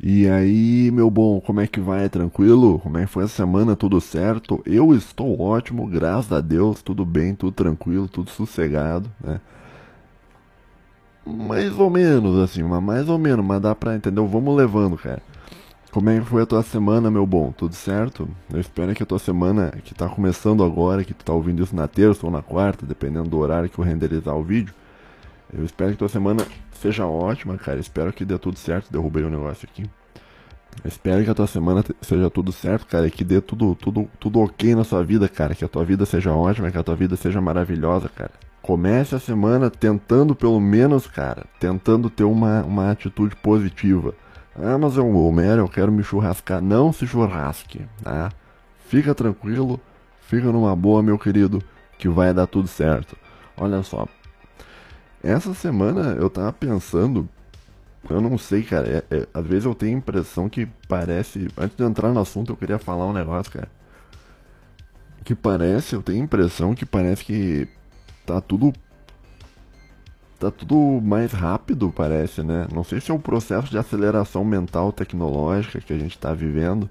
E aí, meu bom, como é que vai? Tranquilo? Como é que foi a semana? Tudo certo? Eu estou ótimo, graças a Deus, tudo bem, tudo tranquilo, tudo sossegado, né? Mais ou menos, assim, mas mais ou menos, mas dá pra entender, vamos levando, cara. Como é que foi a tua semana, meu bom? Tudo certo? Eu espero que a tua semana, que tá começando agora, que tu tá ouvindo isso na terça ou na quarta, dependendo do horário que eu renderizar o vídeo, eu espero que tua semana seja ótima, cara. Espero que dê tudo certo. Derrubei o um negócio aqui. Espero que a tua semana seja tudo certo, cara. E que dê tudo, tudo, tudo ok na sua vida, cara. Que a tua vida seja ótima, que a tua vida seja maravilhosa, cara. Comece a semana tentando, pelo menos, cara, tentando ter uma, uma atitude positiva. Ah, mas eu, Homero, eu quero me churrascar. Não se churrasque, tá? Fica tranquilo, fica numa boa, meu querido, que vai dar tudo certo. Olha só, essa semana eu tava pensando, eu não sei, cara, é, é, às vezes eu tenho a impressão que parece. Antes de entrar no assunto, eu queria falar um negócio, cara. Que parece, eu tenho a impressão que parece que tá tudo. Tá tudo mais rápido, parece, né? Não sei se é um processo de aceleração mental tecnológica que a gente tá vivendo.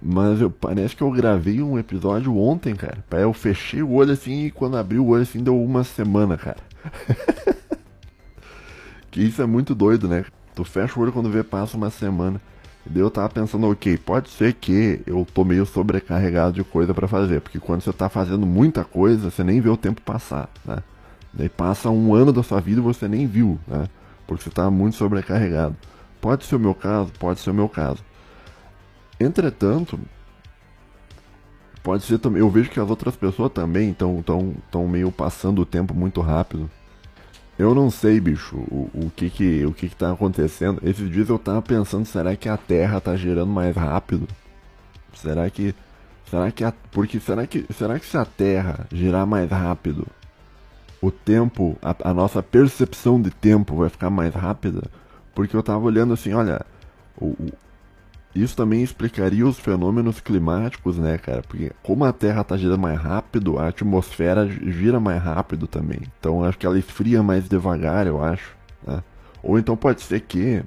Mas eu, parece que eu gravei um episódio ontem, cara. Eu fechei o olho assim e quando abri o olho assim deu uma semana, cara. que isso é muito doido, né? Tu fecha o olho quando vê passa uma semana. E daí eu tava pensando, ok, pode ser que eu tô meio sobrecarregado de coisa para fazer, porque quando você tá fazendo muita coisa, você nem vê o tempo passar, né? Daí passa um ano da sua vida e você nem viu, né? Porque você tá muito sobrecarregado. Pode ser o meu caso, pode ser o meu caso. Entretanto, pode ser também. Eu vejo que as outras pessoas também estão tão, tão meio passando o tempo muito rápido. Eu não sei, bicho, o, o, que que o que que tá acontecendo. Esses dias eu tava pensando, será que a Terra tá girando mais rápido? Será que será que a, porque será que será que se a Terra girar mais rápido, o tempo, a, a nossa percepção de tempo vai ficar mais rápida? Porque eu tava olhando assim, olha, o, isso também explicaria os fenômenos climáticos, né, cara? Porque como a Terra está girando mais rápido, a atmosfera gira mais rápido também. Então acho que ela esfria mais devagar, eu acho. Né? Ou então pode ser que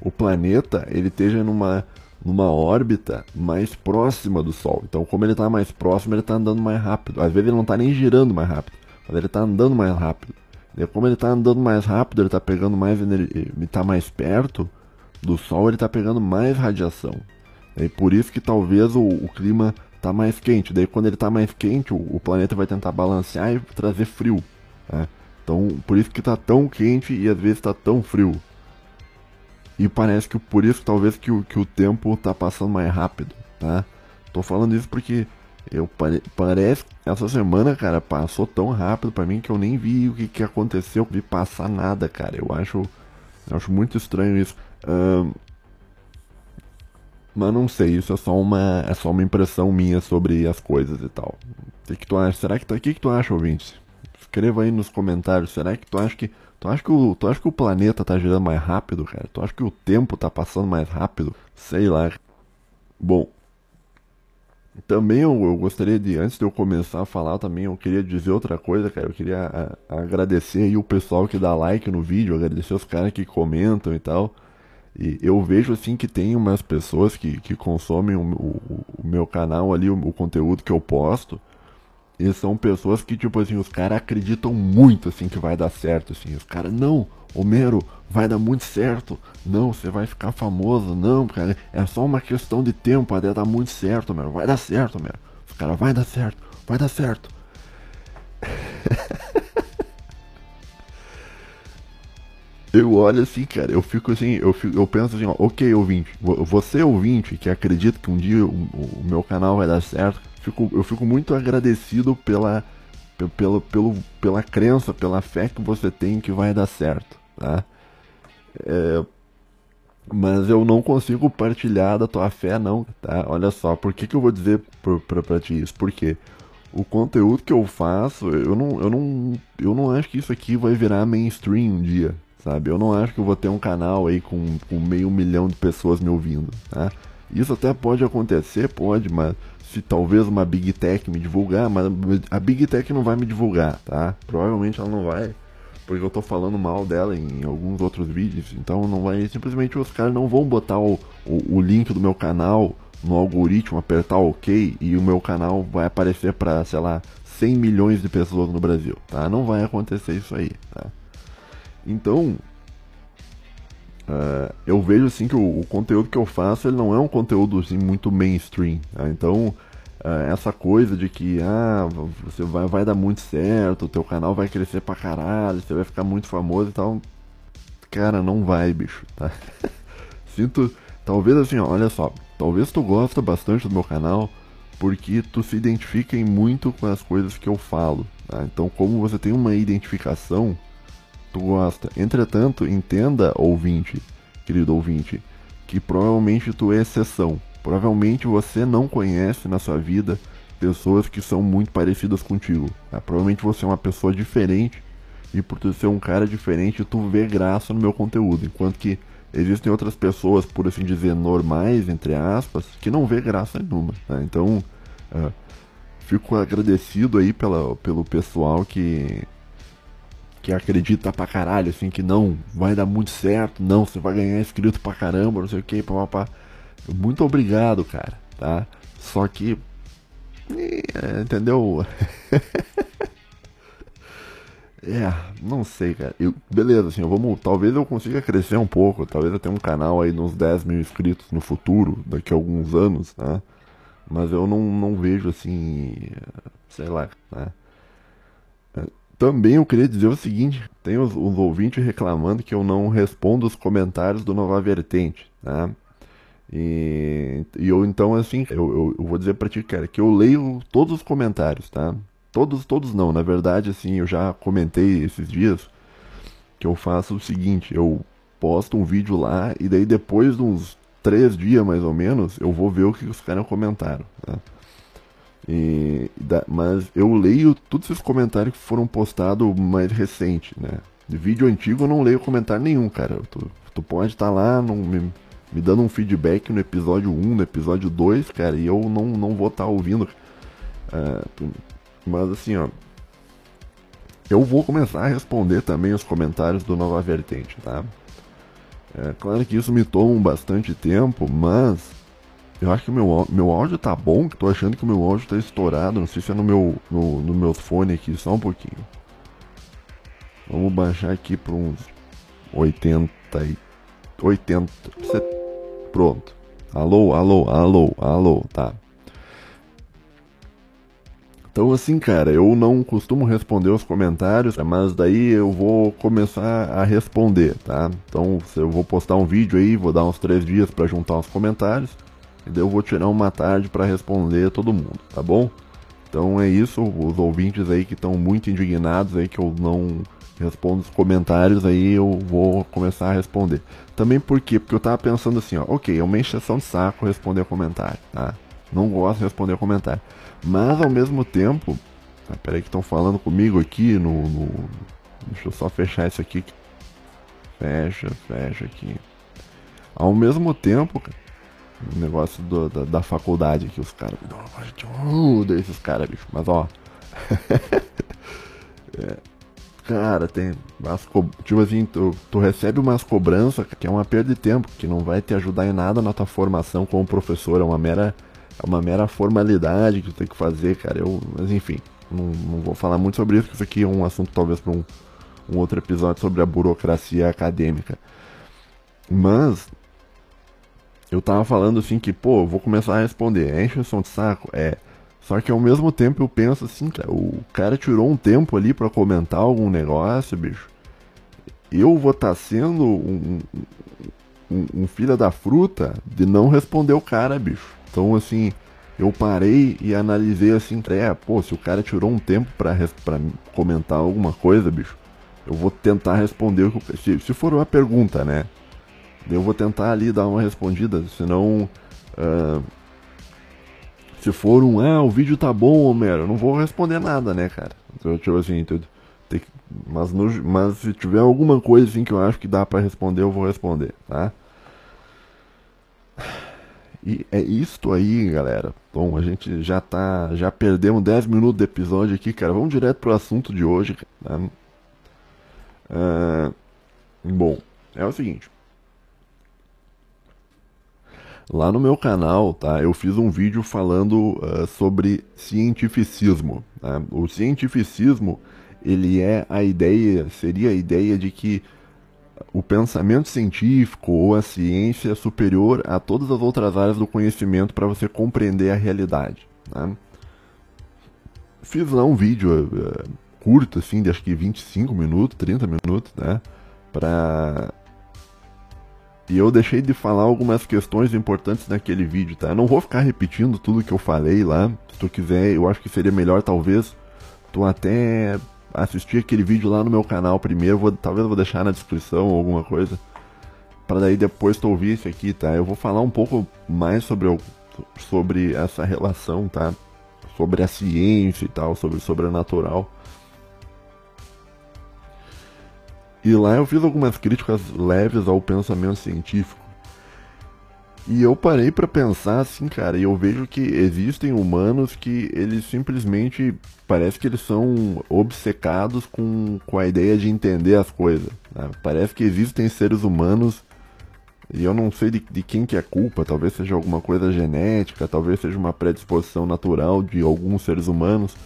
o planeta ele esteja numa, numa órbita mais próxima do Sol. Então como ele está mais próximo, ele está andando mais rápido. Às vezes ele não está nem girando mais rápido, mas ele está andando mais rápido. E como ele está andando mais rápido, ele está pegando mais energia, está mais perto do Sol ele está pegando mais radiação. E por isso que talvez o, o clima está mais quente. Daí quando ele está mais quente, o, o, planeta vai tentar balancear e trazer frio. Né? Então por isso que está tão quente e às vezes está tão frio. E parece que por isso talvez que o, que o tempo está passando mais rápido. Tá? Tô falando isso porque eu pare, parece essa semana, cara, passou tão rápido para mim que eu nem vi o que, que aconteceu, vi passar nada, cara. Eu acho, eu acho muito estranho isso. Mas não sei, isso é só uma é só uma impressão minha sobre as coisas e tal. O que, que tu acha? Será que o que, que tu acha, ouvinte? Escreva aí nos comentários. Será que tu acha que tu acha que o tu acha que o planeta tá girando mais rápido, cara? Tu acha que o tempo tá passando mais rápido? Sei lá. Bom, também eu, eu, gostaria de, antes de eu começar a falar também, eu queria dizer outra coisa, cara. Eu queria a, agradecer aí o pessoal que dá like no vídeo, agradecer os caras que comentam e tal. E eu vejo assim que tem umas pessoas que, que consomem o, o, o meu canal ali, o, o, conteúdo que eu posto. E são pessoas que, tipo assim, os caras acreditam muito assim que vai dar certo. Assim. Os caras, não, Homero, vai dar muito certo. Não, você vai ficar famoso. Não, cara, é só uma questão de tempo até dar muito certo, Homero. Vai dar certo, Homero. Os caras, vai dar certo, vai dar certo. eu olho assim, cara, eu fico assim, eu, fico, eu penso assim, ó, ok, ouvinte, você ouvinte que acredita que um dia o, o meu canal vai dar certo, fico, eu fico muito agradecido pela, pelo, pelo, pela crença, pela fé que você tem que vai dar certo, tá? É, mas eu não consigo partilhar da tua fé, não, tá? Olha só, por que, que eu vou dizer pra, pra, pra ti isso? Porque o conteúdo que eu faço, eu não, eu, não, eu não acho que isso aqui vai virar mainstream um dia, sabe? Eu não acho que eu vou ter um canal aí com, com meio milhão de pessoas me ouvindo, tá? Isso até pode acontecer, pode, mas se talvez uma Big Tech me divulgar, mas a Big Tech não vai me divulgar, tá? Provavelmente ela não vai. porque eu tô falando mal dela em alguns outros vídeos. Então não vai. Simplesmente os caras não vão botar o, o, o link do meu canal no algoritmo, apertar OK e o meu canal vai aparecer para, sei lá, 100 milhões de pessoas no Brasil, tá? Não vai acontecer isso aí, tá? Então, uh, eu vejo assim que o, o, conteúdo que eu faço ele não é um conteúdo assim, muito mainstream, tá? Então, uh, essa coisa de que ah, você vai, vai dar muito certo, o teu canal vai crescer pra caralho, você vai ficar muito famoso e tal, cara, não vai, bicho, tá? Sinto, talvez assim, ó, olha só, talvez tu gosta bastante do meu canal, porque tu se identifica muito com as coisas que eu falo. Tá? Então, como você tem uma identificação, tu gosta. Entretanto, entenda, ouvinte, querido ouvinte, que provavelmente tu é exceção. Provavelmente você não conhece na sua vida pessoas que são muito parecidas contigo. Tá? Provavelmente você é uma pessoa diferente e por tu ser um cara diferente, tu vê graça no meu conteúdo, enquanto que existem outras pessoas, por assim dizer, normais, entre aspas, que não vê graça nenhuma. Né? Então, uh, fico agradecido aí pela, pelo pessoal que que acredita pra caralho, assim, que não, vai dar muito certo, não, você vai ganhar inscrito pra caramba, não sei o que, papapá. Muito obrigado, cara, tá? Só que. É, entendeu? É, não sei, cara. Eu, beleza, assim, vamos, talvez eu consiga crescer um pouco, talvez eu tenha um canal aí nos 10 mil inscritos no futuro, daqui a alguns anos, né? Mas eu não, não vejo assim, sei lá, né? Também eu queria dizer o seguinte, tem os, os ouvintes reclamando que eu não respondo os comentários do Nova Vertente, tá? E, e eu então assim, eu, eu, eu vou dizer pra ti, cara, que eu leio todos os comentários, tá? Todos, todos não. Na verdade, assim, eu já comentei esses dias que eu faço o seguinte, eu posto um vídeo lá e daí depois de uns três dias mais ou menos, eu vou ver o que os caras comentaram. Né? E, da, mas eu leio todos esses comentários que foram postados mais recente, né? De vídeo antigo eu não leio comentário nenhum, cara. Tu, tu pode estar tá lá no, me, me, dando um feedback no episódio 1, no episódio 2, cara, e eu não, não vou estar tá ouvindo. Uh, mas assim, ó. Eu vou começar a responder também os comentários do Nova Vertente, tá? É claro que isso me toma bastante tempo, mas eu acho que meu, meu áudio tá bom, que tô achando que o meu áudio tá estourado. Não sei se é no meu, no, no meu fone aqui, só um pouquinho. Vamos baixar aqui para uns 80 e 80. Pronto. Alô, alô, alô, alô, tá. Então, assim, cara, eu não costumo responder os comentários, mas daí eu vou começar a responder, tá? Então, eu vou postar um vídeo aí, vou dar uns três dias para juntar os comentários, e daí eu vou tirar uma tarde para responder todo mundo, tá bom? Então é isso, os ouvintes aí que estão muito indignados aí que eu não respondo os comentários, aí eu vou começar a responder. Também por quê? Porque eu tava pensando assim, ó, ok, é uma encheção de saco responder comentário, tá? Não gosto de responder comentário. Mas ao mesmo tempo. Ah, peraí que estão falando comigo aqui no, no, Deixa eu só fechar isso aqui. Fecha, fecha aqui. Ao mesmo tempo, negócio do, da, da, faculdade aqui, os caras. Uh, esses caras, bicho. Mas ó. é, cara, tem. Umas co... Tipo assim, tu, tu recebe umas cobranças que é uma perda de tempo, que não vai te ajudar em nada na tua formação como professor. É uma mera é uma mera formalidade que tu tem que fazer, cara. Eu, mas enfim, não, não vou falar muito sobre isso, porque isso aqui é um assunto talvez para um, um outro episódio sobre a burocracia acadêmica. Mas eu tava falando assim que, pô, eu vou começar a responder. É encheção de saco? É. Só que ao mesmo tempo eu penso assim, cara, o cara tirou um tempo ali para comentar algum negócio, bicho. Eu vou estar tá sendo um, um, um filho da fruta de não responder o cara, bicho. Então, assim, eu parei e analisei assim, é, pô, se o cara tirou um tempo pra, pra comentar alguma coisa, bicho, eu vou tentar responder se, se for uma pergunta, né? Eu vou tentar ali dar uma respondida, senão. Uh, se for um, ah, o vídeo tá bom, Homero, eu não vou responder nada, né, cara? Então, tipo assim, tudo. Mas, no, mas se tiver alguma coisa assim que eu acho que dá para responder, eu vou responder, tá? E é isto aí, galera. Bom, a gente já tá. Já perdemos 10 minutos do episódio aqui, cara. Vamos direto pro assunto de hoje. Né? Uh, bom, é o seguinte. Lá no meu canal, tá, eu fiz um vídeo falando uh, sobre cientificismo. Tá? O cientificismo, ele é a ideia, seria a ideia de que o pensamento científico ou a ciência é superior a todas as outras áreas do conhecimento para você compreender a realidade. Tá? Fiz lá um vídeo uh, curto, assim, de acho que 25 minutos, 30 minutos, né? Pra e eu deixei de falar algumas questões importantes naquele vídeo, tá? Eu não vou ficar repetindo tudo que eu falei lá. Se tu quiser, eu acho que seria melhor, talvez, tu até assistir aquele vídeo lá no meu canal primeiro. Vou, talvez eu vou deixar na descrição ou alguma coisa. para daí depois tu ouvir esse aqui, tá? Eu vou falar um pouco mais sobre, sobre essa relação, tá? Sobre a ciência e tal, sobre o sobrenatural. E lá eu fiz algumas críticas leves ao pensamento científico. E eu parei para pensar assim, cara, e eu vejo que existem humanos que eles simplesmente parece que eles são obcecados com, com a ideia de entender as coisas. Né? Parece que existem seres humanos e eu não sei de, de quem que é culpa, talvez seja alguma coisa genética, talvez seja uma predisposição natural de alguns seres humanos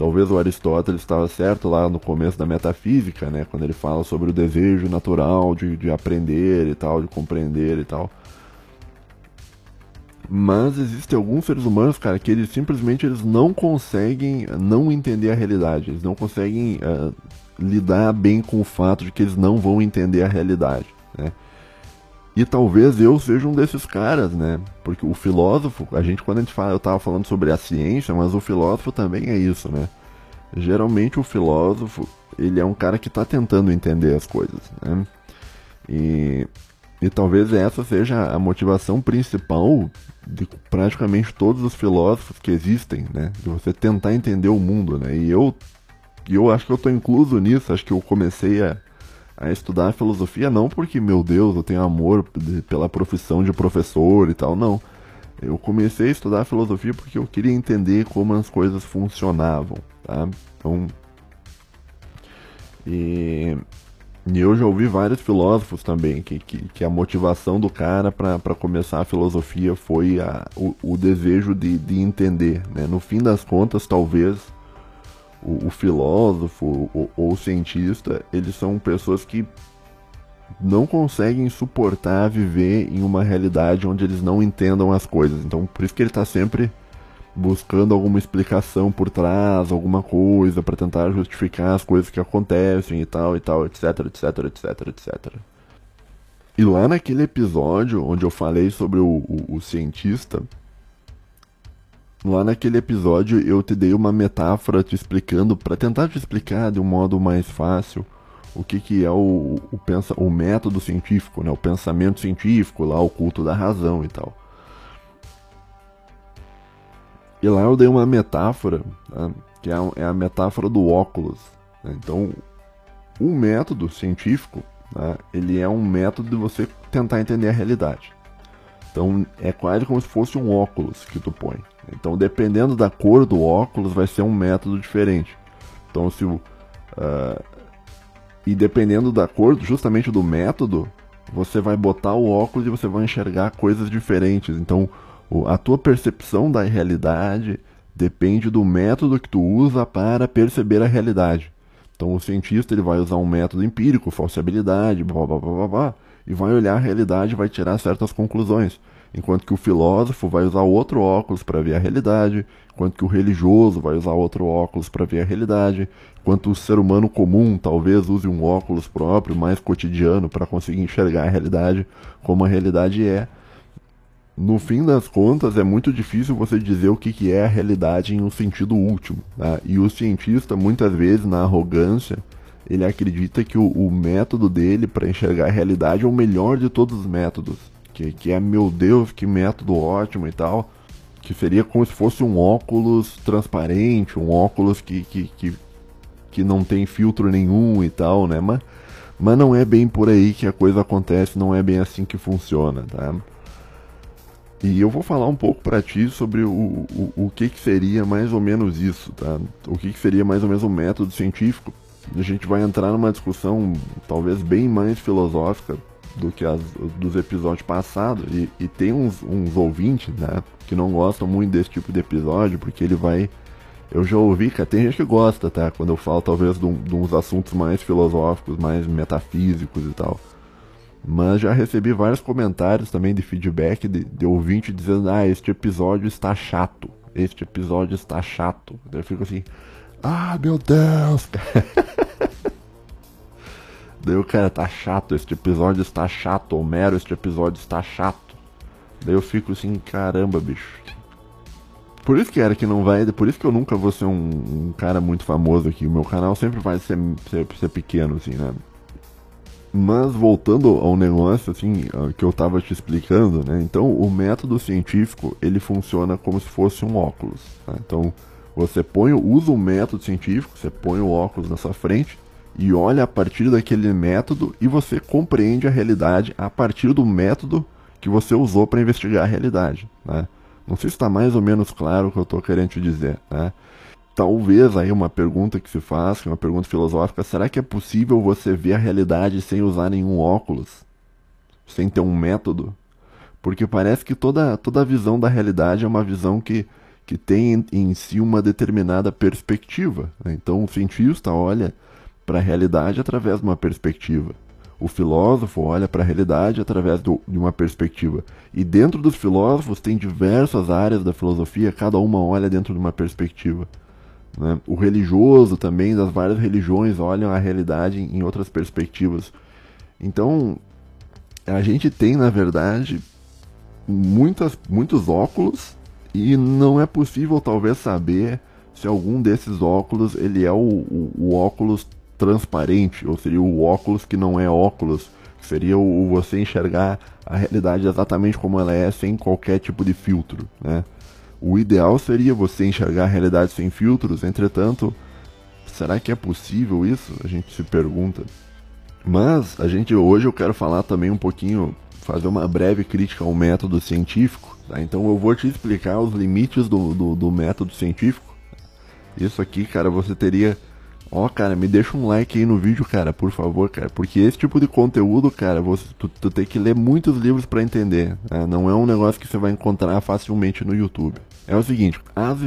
Talvez o Aristóteles estava certo lá no começo da metafísica, né? Quando ele fala sobre o desejo natural de, de aprender e tal, de compreender e tal. Mas existem alguns seres humanos, cara, que eles simplesmente eles não conseguem não entender a realidade. Eles não conseguem uh, lidar bem com o fato de que eles não vão entender a realidade, né? E talvez eu seja um desses caras, né? Porque o filósofo, a gente quando a gente fala, eu tava falando sobre a ciência, mas o filósofo também é isso, né? Geralmente o filósofo, ele é um cara que está tentando entender as coisas, né? E, e talvez essa seja a motivação principal de praticamente todos os filósofos que existem, né? De você tentar entender o mundo, né? E eu, eu acho que eu estou incluso nisso, acho que eu comecei a a estudar filosofia não porque, meu Deus, eu tenho amor pela profissão de professor e tal, não. Eu comecei a estudar filosofia porque eu queria entender como as coisas funcionavam, tá? Então, e, e eu já ouvi vários filósofos também que, que, que a motivação do cara para começar a filosofia foi a, o, o desejo de, de entender, né? No fim das contas, talvez o, o filósofo ou, o cientista, eles são pessoas que não conseguem suportar viver em uma realidade onde eles não entendam as coisas. Então, por isso que ele está sempre buscando alguma explicação por trás, alguma coisa para tentar justificar as coisas que acontecem e tal e tal, etc, etc, etc, etc. E lá naquele episódio onde eu falei sobre o, o, o cientista, Lá naquele episódio eu te dei uma metáfora te explicando, para tentar te explicar de um modo mais fácil, o que, que é o, o, pensa, o método científico, né? o pensamento científico, lá o culto da razão e tal. E lá eu dei uma metáfora, né? que é a, é a, metáfora do óculos. Né? Então, o método científico, né? ele é um método de você tentar entender a realidade. Então, é quase como se fosse um óculos que tu põe. Então, dependendo da cor do óculos, vai ser um método diferente. Então, se o. Uh, e dependendo da cor, justamente do método, você vai botar o óculos e você vai enxergar coisas diferentes. Então, o, a tua percepção da realidade depende do método que tu usa para perceber a realidade. Então, o cientista ele vai usar um método empírico, falsibilidade, blá, blá, blá, blá, blá, e vai olhar a realidade e vai tirar certas conclusões enquanto que o filósofo vai usar outro óculos para ver a realidade, enquanto que o religioso vai usar outro óculos para ver a realidade, enquanto o ser humano comum talvez use um óculos próprio, mais cotidiano, para conseguir enxergar a realidade como a realidade é. No fim das contas, é muito difícil você dizer o que, é a realidade em um sentido último. Tá? E o cientista, muitas vezes, na arrogância, ele acredita que o, o método dele para enxergar a realidade é o melhor de todos os métodos que, que é, meu Deus, que método ótimo e tal, que seria como se fosse um óculos transparente, um óculos que, que, que, que não tem filtro nenhum e tal, né? Mas, mas não é bem por aí que a coisa acontece, não é bem assim que funciona, tá? E eu vou falar um pouco para ti sobre o, o, o que, que seria mais ou menos isso, tá? O que, que seria mais ou menos o método científico. a gente vai entrar numa discussão talvez bem mais filosófica do que as dos episódios passados. E, e tem uns, uns ouvintes, né, que não gostam muito desse tipo de episódio, porque ele vai. Eu já ouvi, cara, tem gente que gosta, tá? Quando eu falo talvez de, de uns assuntos mais filosóficos, mais metafísicos e tal. Mas já recebi vários comentários também de feedback de, de ouvinte dizendo: Ah, este episódio está chato. Este episódio está chato. Eu fico assim: Ah, meu Deus! Daí o cara tá chato, este episódio está chato, Homero, este episódio está chato. Daí eu fico assim, caramba, bicho. Por isso que era que não vai, por isso que eu nunca vou ser um, um cara muito famoso aqui. O meu canal sempre vai ser, ser, ser, pequeno, assim, né? Mas voltando ao negócio, assim, que eu tava te explicando, né? Então, o método científico, ele funciona como se fosse um óculos. Tá? Então, você põe, usa o método científico, você põe o óculos na sua frente, e olha a partir daquele método e você compreende a realidade a partir do método que você usou para investigar a realidade. Né? Não sei se está mais ou menos claro o que eu estou querendo te dizer. Né? Talvez aí uma pergunta que se faz, que é uma pergunta filosófica, será que é possível você ver a realidade sem usar nenhum óculos? Sem ter um método? Porque parece que toda, toda a visão da realidade é uma visão que, que tem em, si uma determinada perspectiva. Né? Então o cientista olha para a realidade através de uma perspectiva. O filósofo olha para a realidade através do, de uma perspectiva. E dentro dos filósofos tem diversas áreas da filosofia, cada uma olha dentro de uma perspectiva. Né? O religioso também, das várias religiões, olham a realidade em outras perspectivas. Então, a gente tem, na verdade, muitas, muitos óculos e não é possível talvez saber se algum desses óculos ele é o, o, o óculos transparente, ou seria o óculos que não é óculos, seria o, você enxergar a realidade exatamente como ela é, sem qualquer tipo de filtro, né? O ideal seria você enxergar a realidade sem filtros, entretanto, será que é possível isso? A gente se pergunta. Mas a gente hoje eu quero falar também um pouquinho, fazer uma breve crítica ao método científico. Tá? Então eu vou te explicar os limites do, do, do método científico. Isso aqui, cara, você teria Ó, cara, me deixa um like aí no vídeo, cara, por favor, cara. Porque esse tipo de conteúdo, cara, você, tu, tu tem que ler muitos livros para entender. Né? Não é um negócio que você vai encontrar facilmente no YouTube. É o seguinte, as,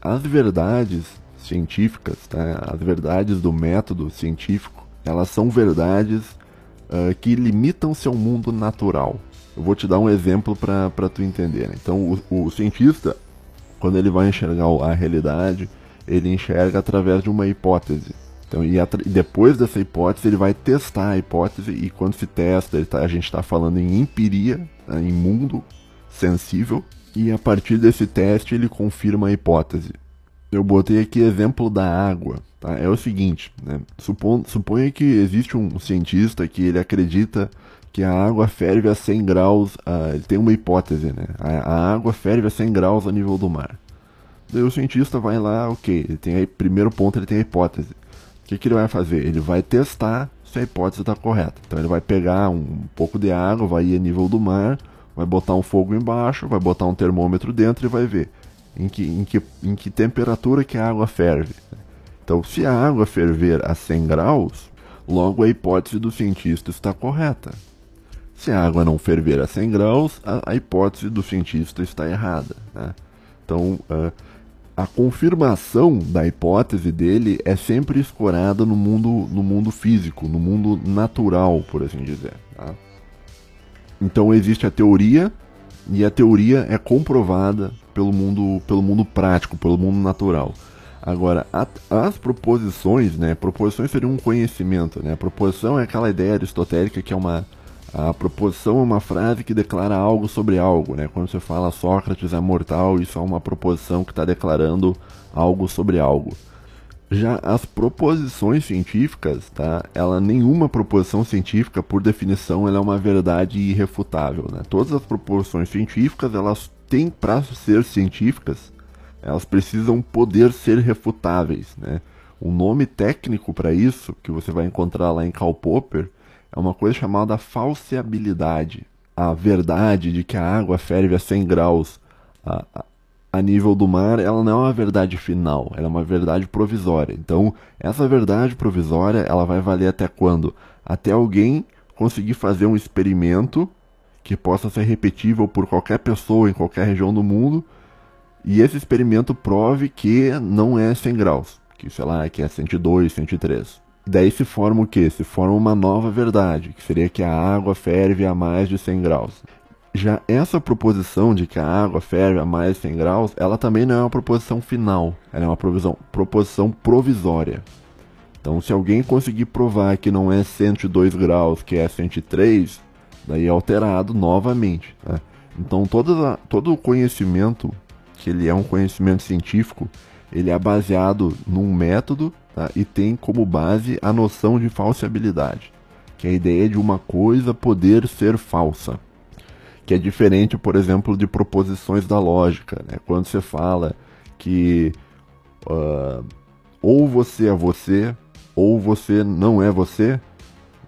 as verdades científicas, tá? as verdades do método científico, elas são verdades uh, que limitam-se ao mundo natural. Eu vou te dar um exemplo para tu entender. Né? Então, o, o cientista, quando ele vai enxergar a realidade ele enxerga através de uma hipótese. Então, e, depois dessa hipótese, ele vai testar a hipótese, e quando se testa, tá, a gente está falando em empiria, tá, em mundo sensível, e a partir desse teste ele confirma a hipótese. Eu botei aqui exemplo da água. Tá? É o seguinte, né? Supon, suponha que existe um cientista que ele acredita que a água ferve a 100 graus, uh, ele tem uma hipótese, né? A, a água ferve a 100 graus a nível do mar. Daí o cientista vai lá, ok, ele tem aí, primeiro ponto ele tem a hipótese. O que, que ele vai fazer? Ele vai testar se a hipótese está correta. Então ele vai pegar um pouco de água, vai ir a nível do mar, vai botar um fogo embaixo, vai botar um termômetro dentro e vai ver em que, em que, em que temperatura que a água ferve. Então, se a água ferver a 100 graus, logo a hipótese do cientista está correta. Se a água não ferver a 100 graus, a, a hipótese do cientista está errada. Né? Então, uh, a confirmação da hipótese dele é sempre escorada no mundo, no mundo físico, no mundo natural, por assim dizer. Tá? Então existe a teoria e a teoria é comprovada pelo mundo, pelo mundo prático, pelo mundo natural. Agora, a, as proposições, né? Proposições seriam um conhecimento, né? A proposição é aquela ideia aristotélica que é uma a proposição é uma frase que declara algo sobre algo, né? Quando você fala Sócrates é mortal, isso é uma proposição que está declarando algo sobre algo. Já as proposições científicas, tá? Ela nenhuma proposição científica, por definição, ela é uma verdade irrefutável, né? Todas as proposições científicas, elas têm para ser científicas, elas precisam poder ser refutáveis, né? O nome técnico para isso, que você vai encontrar lá em Karl Popper, é uma coisa chamada falseabilidade. A verdade de que a água ferve a 100 graus a, a, nível do mar, ela não é uma verdade final, ela é uma verdade provisória. Então, essa verdade provisória, ela vai valer até quando? Até alguém conseguir fazer um experimento que possa ser repetível por qualquer pessoa em qualquer região do mundo, e esse experimento prove que não é 100 graus, que sei lá, que é 102, 103. E daí se forma o que? Se forma uma nova verdade, que seria que a água ferve a mais de 100 graus. Já essa proposição de que a água ferve a mais de 100 graus, ela também não é uma proposição final, ela é uma provisão, proposição provisória. Então, se alguém conseguir provar que não é 102 graus, que é 103, daí é alterado novamente. Né? Então, toda, todo o conhecimento, que ele é um conhecimento científico, ele é baseado num método tá? e tem como base a noção de falsibilidade, que é a ideia de uma coisa poder ser falsa que é diferente, por exemplo, de proposições da lógica. Né? Quando você fala que uh, ou você é você, ou você não é você,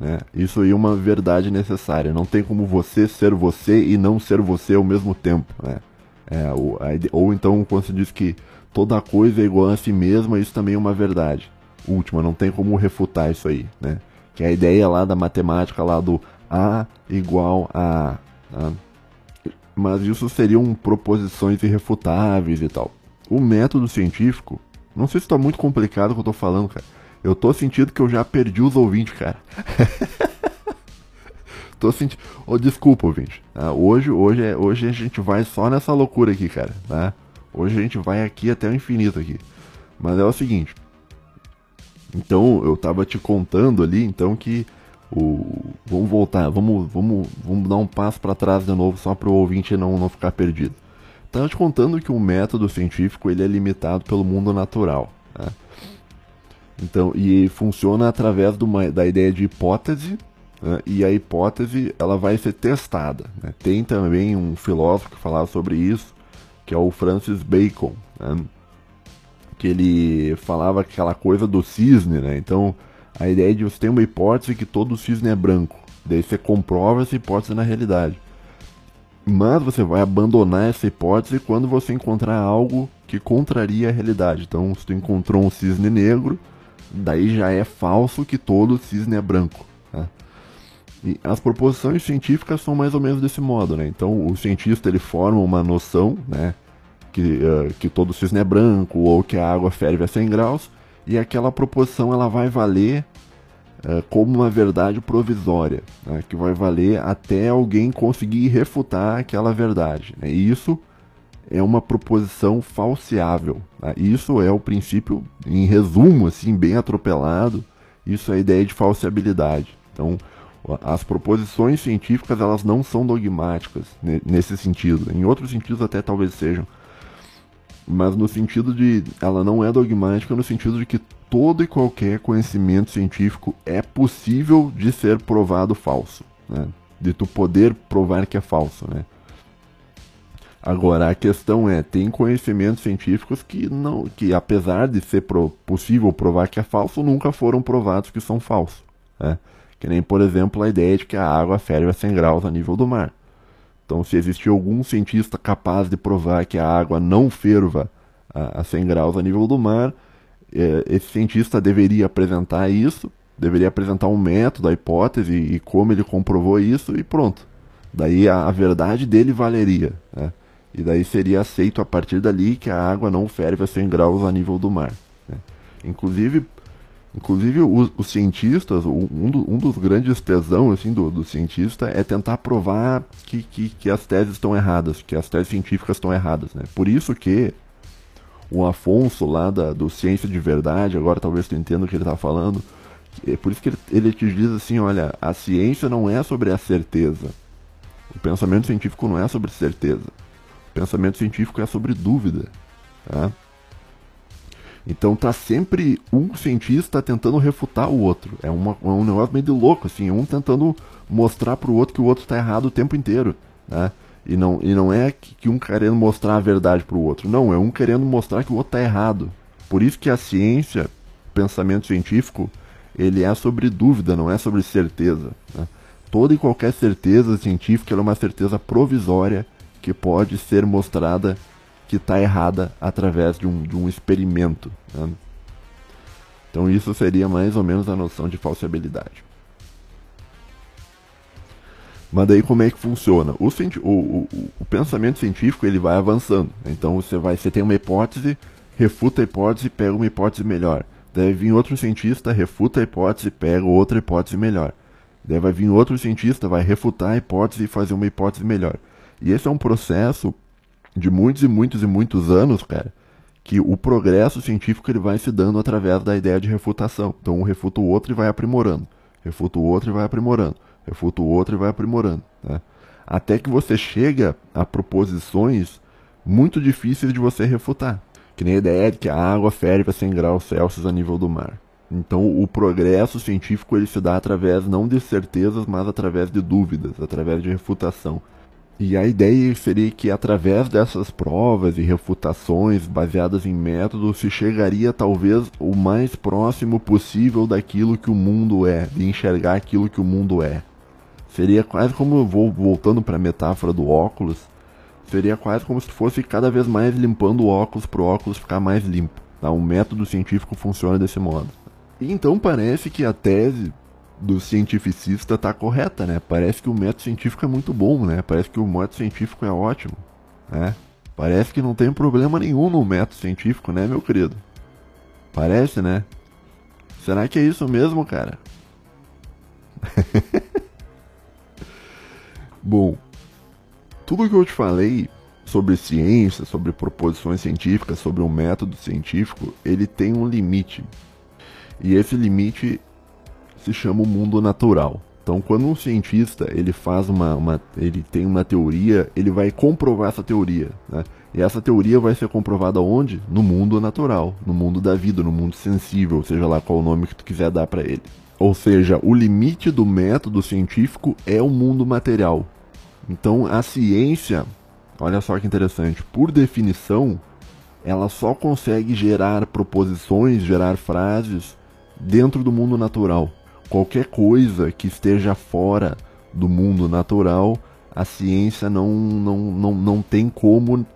né? isso aí é uma verdade necessária. Não tem como você ser você e não ser você ao mesmo tempo. Né? É, ou, ou então, quando se diz que toda coisa é igual a si mesma, isso também é uma verdade. Última, não tem como refutar isso aí. Né? Que é a ideia lá da matemática lá do A igual a. Tá? mas isso seriam proposições irrefutáveis e tal. O método científico, não sei se está muito complicado o que eu tô falando, cara. Eu tô sentindo que eu já perdi os ouvintes, cara. tô sentindo. Oh, desculpa, ouvinte. Ah, hoje, hoje, é, hoje a gente vai só nessa loucura aqui, cara. Tá? Hoje a gente vai aqui até o infinito aqui. Mas é o seguinte. Então, eu tava te contando ali, então, que o, vamos voltar, vamos, vamos, vamos dar um passo para trás de novo só para o ouvinte não, não ficar perdido. Estava te contando que o método científico ele é limitado pelo mundo natural. Né? Então, e funciona através uma, da ideia de hipótese, né? e a hipótese ela vai ser testada. Né? Tem também um filósofo que falava sobre isso, que é o Francis Bacon, né? Que ele falava aquela coisa do cisne, né? Então, a ideia de você ter uma hipótese que todo cisne é branco. Daí você comprova essa hipótese na realidade. Mas você vai abandonar essa hipótese quando você encontrar algo que contraria a realidade. Então, se tu encontrou um cisne negro, daí já é falso que todo cisne é branco. Né? E as proposições científicas são mais ou menos desse modo, né? Então, o cientista ele forma uma noção, né? Que, uh, que todo cisne é branco ou que a água ferve a 100 graus e aquela proposição ela vai valer uh, como uma verdade provisória, né, que vai valer até alguém conseguir refutar aquela verdade. Né, e isso é uma proposição falseável. Né, isso é o princípio, em resumo, assim, bem atropelado, isso é a ideia de falseabilidade. Então, as proposições científicas elas não são dogmáticas nesse sentido. Em outros sentidos até talvez sejam mas no sentido de ela não é dogmática no sentido de que todo e qualquer conhecimento científico é possível de ser provado falso, né? de tu poder provar que é falso, né? Agora a questão é, tem conhecimentos científicos que não, que apesar de ser pro, possível provar que é falso, nunca foram provados que são falsos, né? Que nem por exemplo a ideia de que a água ferve a 100 graus a nível do mar. Então, se existir algum cientista capaz de provar que a água não ferva a, a 100 graus a nível do mar, é, esse cientista deveria apresentar isso, deveria apresentar um método, a hipótese e como ele comprovou isso e pronto. Daí a, a verdade dele valeria. Né? E daí seria aceito a partir dali que a água não ferve a 100 graus a nível do mar. Né? Inclusive, Inclusive, os, os cientistas, um, do, um, dos grandes tesão assim, do, do, cientista é tentar provar que, que, que, as teses estão erradas, que as teses científicas estão erradas. Né? Por isso que o Afonso, lá da, do Ciência de Verdade, agora talvez tu entenda o que ele está falando, é por isso que ele, ele te diz assim, olha, a ciência não é sobre a certeza. O pensamento científico não é sobre certeza. O pensamento científico é sobre dúvida. Tá? Então tá sempre um cientista tentando refutar o outro. É, uma, é um negócio meio de louco, assim, um tentando mostrar pro outro que o outro tá errado o tempo inteiro, né? E não, e não é que, que um querendo mostrar a verdade pro outro. Não, é um querendo mostrar que o outro tá errado. Por isso que a ciência, pensamento científico, ele é sobre dúvida, não é sobre certeza. Né? Toda e qualquer certeza científica é uma certeza provisória que pode ser mostrada que está errada através de um, de um experimento. Né? Então isso seria mais ou menos a noção de falsibilidade. Mas daí como é que funciona? O, o, o, o, pensamento científico ele vai avançando. Então você vai, você tem uma hipótese, refuta a hipótese pega uma hipótese melhor. Deve vir outro cientista, refuta a hipótese pega outra hipótese melhor. Vai vir outro cientista, vai refutar a hipótese e fazer uma hipótese melhor. E esse é um processo de muitos e muitos e muitos anos, cara, que o progresso científico ele vai se dando através da ideia de refutação. Então um refuta o outro e vai aprimorando. Refuta o outro e vai aprimorando refuta o outro e vai aprimorando. Né? Até que você chega a proposições muito difíceis de você refutar. Que nem a ideia de que a água ferve a 100 graus Celsius a nível do mar. Então o progresso científico ele se dá através não de certezas, mas através de dúvidas, através de refutação. E a ideia seria que através dessas provas e refutações baseadas em métodos se chegaria talvez o mais próximo possível daquilo que o mundo é, de enxergar aquilo que o mundo é. Seria quase como, vou voltando para a metáfora do óculos, seria quase como se fosse cada vez mais limpando o óculos para o óculos ficar mais limpo. Tá? Um método científico funciona desse modo. E então parece que a tese do cientificista está correta, né? Parece que o método científico é muito bom, né? Parece que o método científico é ótimo, né? Parece que não tem problema nenhum no método científico, né, meu querido? Parece, né? Será que é isso mesmo, cara? Bom, tudo que eu te falei sobre ciência, sobre proposições científicas, sobre um método científico, ele tem um limite. E esse limite se chama o mundo natural. Então, quando um cientista ele faz uma, uma ele tem uma teoria, ele vai comprovar essa teoria, né? E essa teoria vai ser comprovada onde? No mundo natural, no mundo da vida, no mundo sensível, seja lá qual o nome que tu quiser dar para ele. Ou seja, o limite do método científico é o mundo material. Então a ciência, olha só que interessante, por definição, ela só consegue gerar proposições, gerar frases dentro do mundo natural. Qualquer coisa que esteja fora do mundo natural, a ciência não, não, não, não tem como,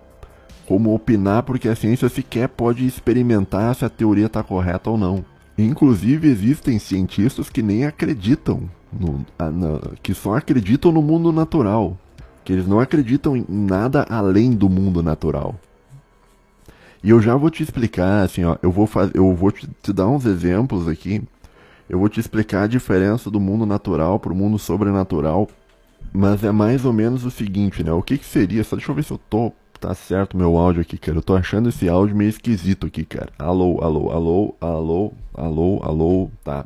como opinar, porque a ciência sequer pode experimentar se a teoria está correta ou não. Inclusive, existem cientistas que nem acreditam no, na, que só acreditam no mundo natural, que eles não acreditam em nada além do mundo natural. E eu já vou te explicar, assim, ó, eu vou fazer, eu vou te, te, dar uns exemplos aqui. Eu vou te explicar a diferença do mundo natural para o mundo sobrenatural. Mas é mais ou menos o seguinte, né? O que, que seria? Só deixa eu ver se eu tô tá certo meu áudio aqui, cara. Eu tô achando esse áudio meio esquisito aqui, cara. Alô, alô, alô, alô, alô, alô, tá.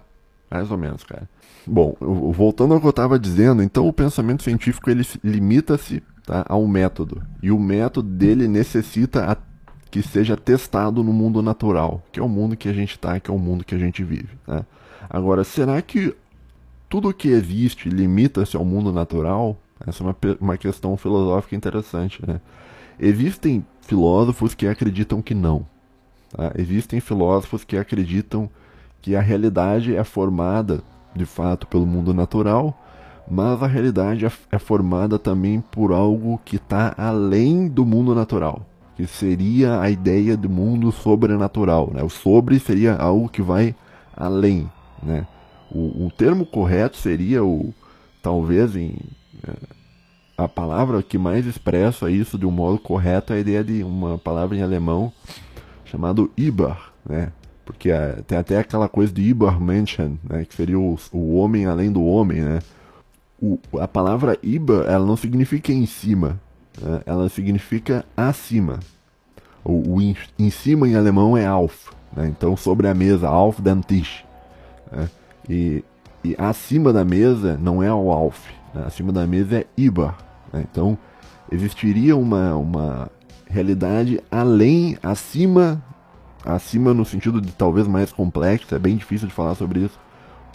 Mais ou menos, cara. Bom, voltando ao que eu estava dizendo, então o pensamento científico ele limita-se tá, a um método. E o método dele necessita a, que seja testado no mundo natural, que é o mundo que a gente está, que é o mundo que a gente vive. Né? Agora, será que tudo que existe limita-se ao mundo natural? Essa é uma, uma questão filosófica interessante. Né? Existem filósofos que acreditam que não. Tá? Existem filósofos que acreditam que a realidade é formada de fato pelo mundo natural, mas a realidade é, é formada também por algo que está além do mundo natural, que seria a ideia do mundo sobrenatural. Né? O sobre seria algo que vai além. Né? O, o termo correto seria o talvez em é, a palavra que mais expressa isso de um modo correto é a ideia de uma palavra em alemão chamado Ibar, né? Porque é, tem até aquela coisa de Übermenschen, né, que seria o, o homem além do homem, né? O, a palavra Iber, ela não significa em cima, né? ela significa acima. O, o em, em, cima em alemão é auf, né? então sobre a mesa, auf den Tisch. Né? E, e acima da mesa não é o auf, né? acima da mesa é Iber. Né? Então existiria uma, uma realidade além, acima acima no sentido de talvez mais complexo, é bem difícil de falar sobre isso.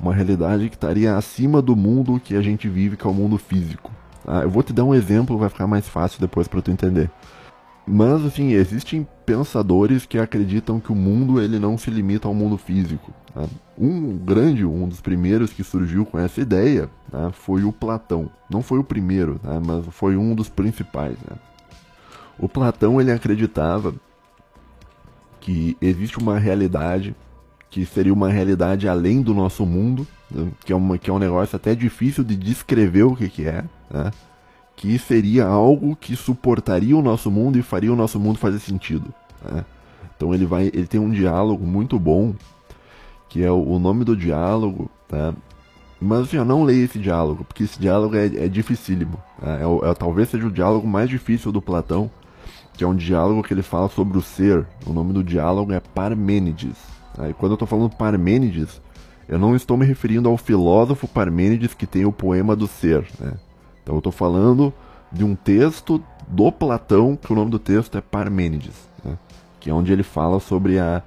Uma realidade que estaria acima do mundo que a gente vive, que é o mundo físico. Ah, eu vou te dar um exemplo, vai ficar mais fácil depois para tu entender. Mas assim, existem pensadores que acreditam que o mundo ele não se limita ao mundo físico. Tá? Um grande, um dos primeiros que surgiu com essa ideia tá? foi o Platão. Não foi o primeiro, tá? mas foi um dos principais. Né? O Platão ele acreditava que existe uma realidade que seria uma realidade além do nosso mundo, né? que, é uma, que é um negócio até difícil de descrever o que, que é, né? Que seria algo que suportaria o nosso mundo e faria o nosso mundo fazer sentido. Né? Então ele vai, ele tem um diálogo muito bom, que é o, o nome do diálogo, tá? Mas assim, eu não leio esse diálogo, porque esse diálogo é, é dificílimo. Né? É, é, talvez seja o diálogo mais difícil do Platão, que é um diálogo que ele fala sobre o ser. O nome do diálogo é Parmênides. Tá? E quando eu estou falando Parmênides, eu não estou me referindo ao filósofo Parmênides que tem o poema do ser. Né? Então eu estou falando de um texto do Platão, que o nome do texto é Parmênides, né? que é onde ele fala sobre a,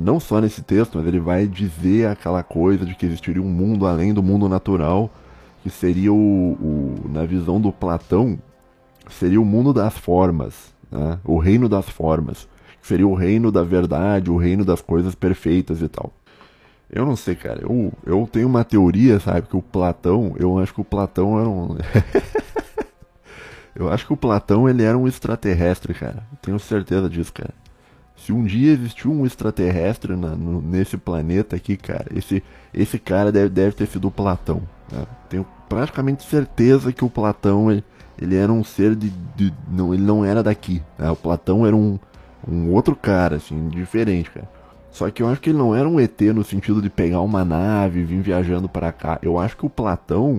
não só nesse texto, mas ele vai dizer aquela coisa de que existiria um mundo além do mundo natural, que seria o, o na visão do Platão, seria o mundo das formas, né? o reino das formas, que seria o reino da verdade, o reino das coisas perfeitas e tal. Eu não sei, cara. Eu, eu tenho uma teoria, sabe, que o Platão, eu acho que o Platão era um. eu acho que o Platão ele era um extraterrestre, cara. Tenho certeza disso, cara. Se um dia existiu um extraterrestre na, no, nesse planeta aqui, cara, esse, esse cara deve, deve ter sido o Platão. Né? Tenho praticamente certeza que o Platão ele, ele era um ser de, de, não, ele não era daqui. Né? O Platão era um, um outro cara, assim, diferente, cara. Só que eu acho que ele não era um ET no sentido de pegar uma nave e vir viajando para cá. Eu acho que o Platão,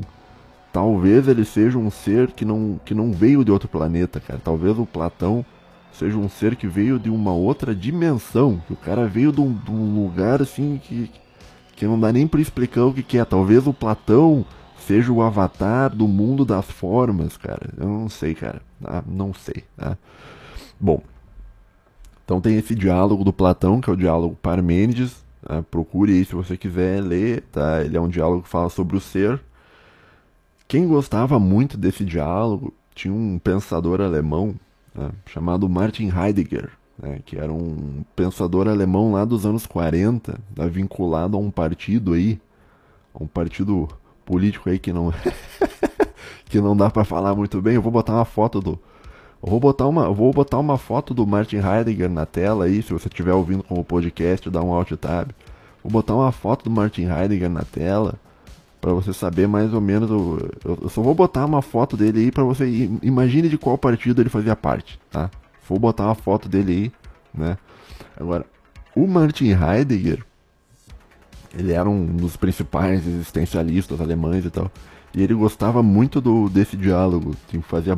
talvez ele seja um ser que não, que não veio de outro planeta, cara. Talvez o Platão seja um ser que veio de uma outra dimensão. Que o cara veio de um, de um lugar assim que, que não dá nem para explicar o que, que, é. Talvez o Platão seja o avatar do mundo das formas, cara. Eu não sei, cara. Ah, não sei. Tá? Bom, então tem esse diálogo do Platão, que é o diálogo Parmênides. Tá? Procure aí se você quiser ler. Tá? Ele é um diálogo que fala sobre o ser. Quem gostava muito desse diálogo tinha um pensador alemão né, chamado Martin Heidegger, né, que era um pensador alemão lá dos anos 40, tá vinculado a um partido aí, a um partido político aí que não que não dá para falar muito bem. Eu vou botar uma foto do eu vou botar uma, vou botar uma foto do Martin Heidegger na tela aí, se você estiver ouvindo como podcast, dá um alt tab. Vou botar uma foto do Martin Heidegger na tela para você saber mais ou menos. Eu, eu, só vou botar uma foto dele aí para você imagine de qual partido ele fazia parte, tá? Vou botar uma foto dele aí, né? Agora, o Martin Heidegger, ele era um dos principais existencialistas alemães e tal, e ele gostava muito do desse diálogo, que fazia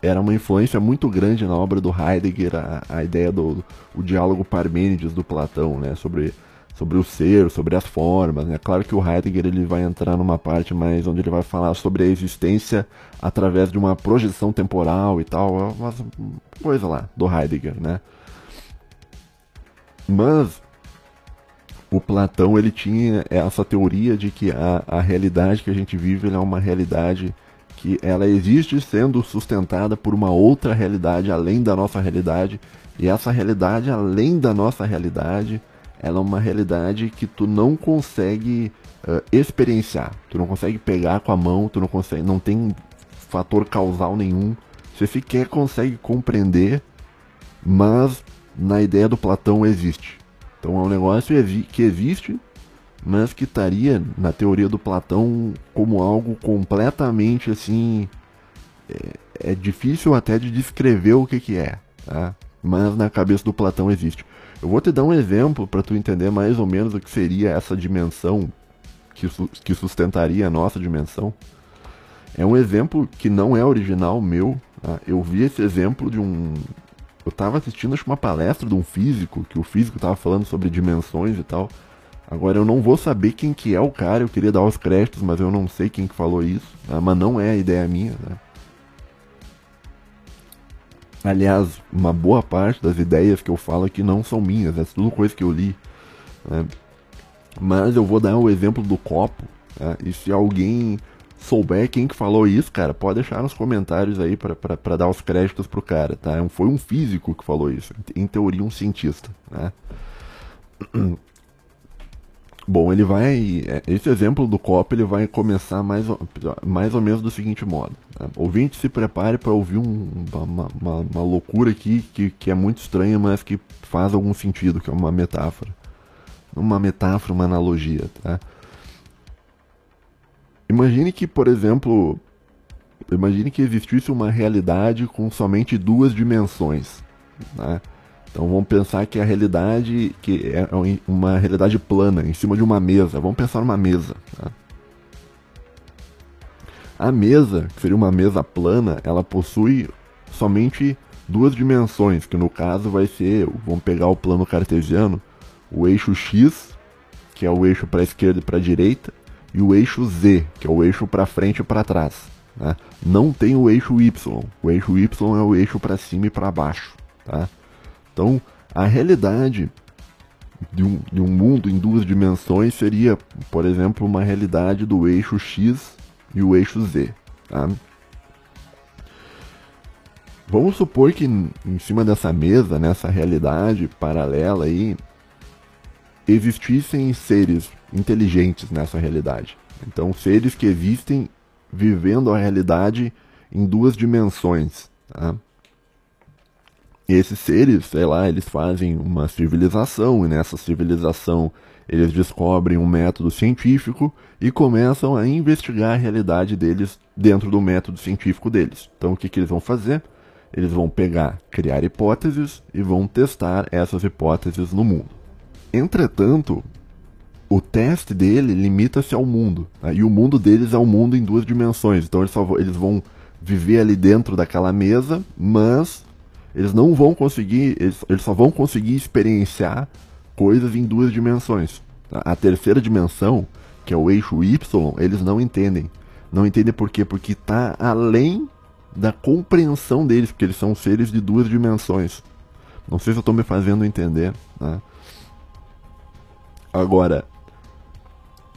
era uma influência muito grande na obra do Heidegger a, a ideia do o diálogo Parmênides do Platão, né, sobre sobre o ser, sobre as formas. É né? claro que o Heidegger ele vai entrar numa parte mais onde ele vai falar sobre a existência através de uma projeção temporal e tal, uma coisa lá do Heidegger, né? Mas o Platão ele tinha essa teoria de que a, a realidade que a gente vive é uma realidade que ela existe sendo sustentada por uma outra realidade além da nossa realidade e essa realidade além da nossa realidade ela é uma realidade que tu não consegue uh, experienciar. Tu não consegue pegar com a mão, tu não consegue, não tem fator causal nenhum. Você sequer consegue compreender, mas na ideia do Platão existe. Então é um negócio que existe, mas que estaria na teoria do Platão como algo completamente assim. É, é difícil até de descrever o que, que é, tá? mas na cabeça do Platão existe. Eu vou te dar um exemplo para tu entender mais ou menos o que seria essa dimensão que, que sustentaria a nossa dimensão. É um exemplo que não é original meu. Tá? Eu vi esse exemplo de um. Eu estava assistindo acho, uma palestra de um físico, que o físico estava falando sobre dimensões e tal. Agora eu não vou saber quem que é o cara, eu queria dar os créditos, mas eu não sei quem que falou isso. Tá? Mas não é a ideia minha. Né? Aliás, uma boa parte das ideias que eu falo aqui não são minhas, é tudo coisa que eu li. Né? Mas eu vou dar o exemplo do copo. Né? E se alguém souber quem que falou isso, cara, pode deixar nos comentários aí para dar os créditos pro cara, tá? Foi um físico que falou isso, em teoria um cientista, né? Bom, ele vai. É, esse exemplo do copo ele vai começar mais, mais ou menos do seguinte modo. Né? Ouvinte, se prepare para ouvir um, uma, uma, uma, loucura aqui que, que é muito estranha, mas que faz algum sentido, que é uma metáfora. Uma metáfora, uma analogia. Tá? Imagine que, por exemplo, imagine que existisse uma realidade com somente duas dimensões. Né? Então vamos pensar que a realidade que é uma realidade plana em cima de uma mesa. Vamos pensar numa mesa. Tá? A mesa, que seria uma mesa plana, ela possui somente duas dimensões, que no caso vai ser, vamos pegar o plano cartesiano, o eixo x, que é o eixo para a esquerda e para a direita, e o eixo z, que é o eixo para frente e para trás. Né? Não tem o eixo y. O eixo y é o eixo para cima e para baixo. Tá? Então, a realidade de um, de um mundo em duas dimensões seria, por exemplo, uma realidade do eixo x e o eixo z. Tá? Vamos supor que em cima dessa mesa, nessa realidade paralela aí, existissem seres inteligentes nessa realidade. Então, seres que existem vivendo a realidade em duas dimensões. Tá? Esses seres, sei lá, eles fazem uma civilização e nessa civilização eles descobrem um método científico e começam a investigar a realidade deles dentro do método científico deles. Então o que, que eles vão fazer? Eles vão pegar, criar hipóteses e vão testar essas hipóteses no mundo. Entretanto, o teste dele limita-se ao mundo. Né? E o mundo deles é um mundo em duas dimensões. Então eles, só, eles vão viver ali dentro daquela mesa, mas eles não vão conseguir, eles, eles só vão conseguir experienciar coisas em duas dimensões. A terceira dimensão, que é o eixo Y, eles não entendem. Não entendem por quê? Porque está além da compreensão deles, porque eles são seres de duas dimensões. Não sei se eu estou me fazendo entender. Né? Agora,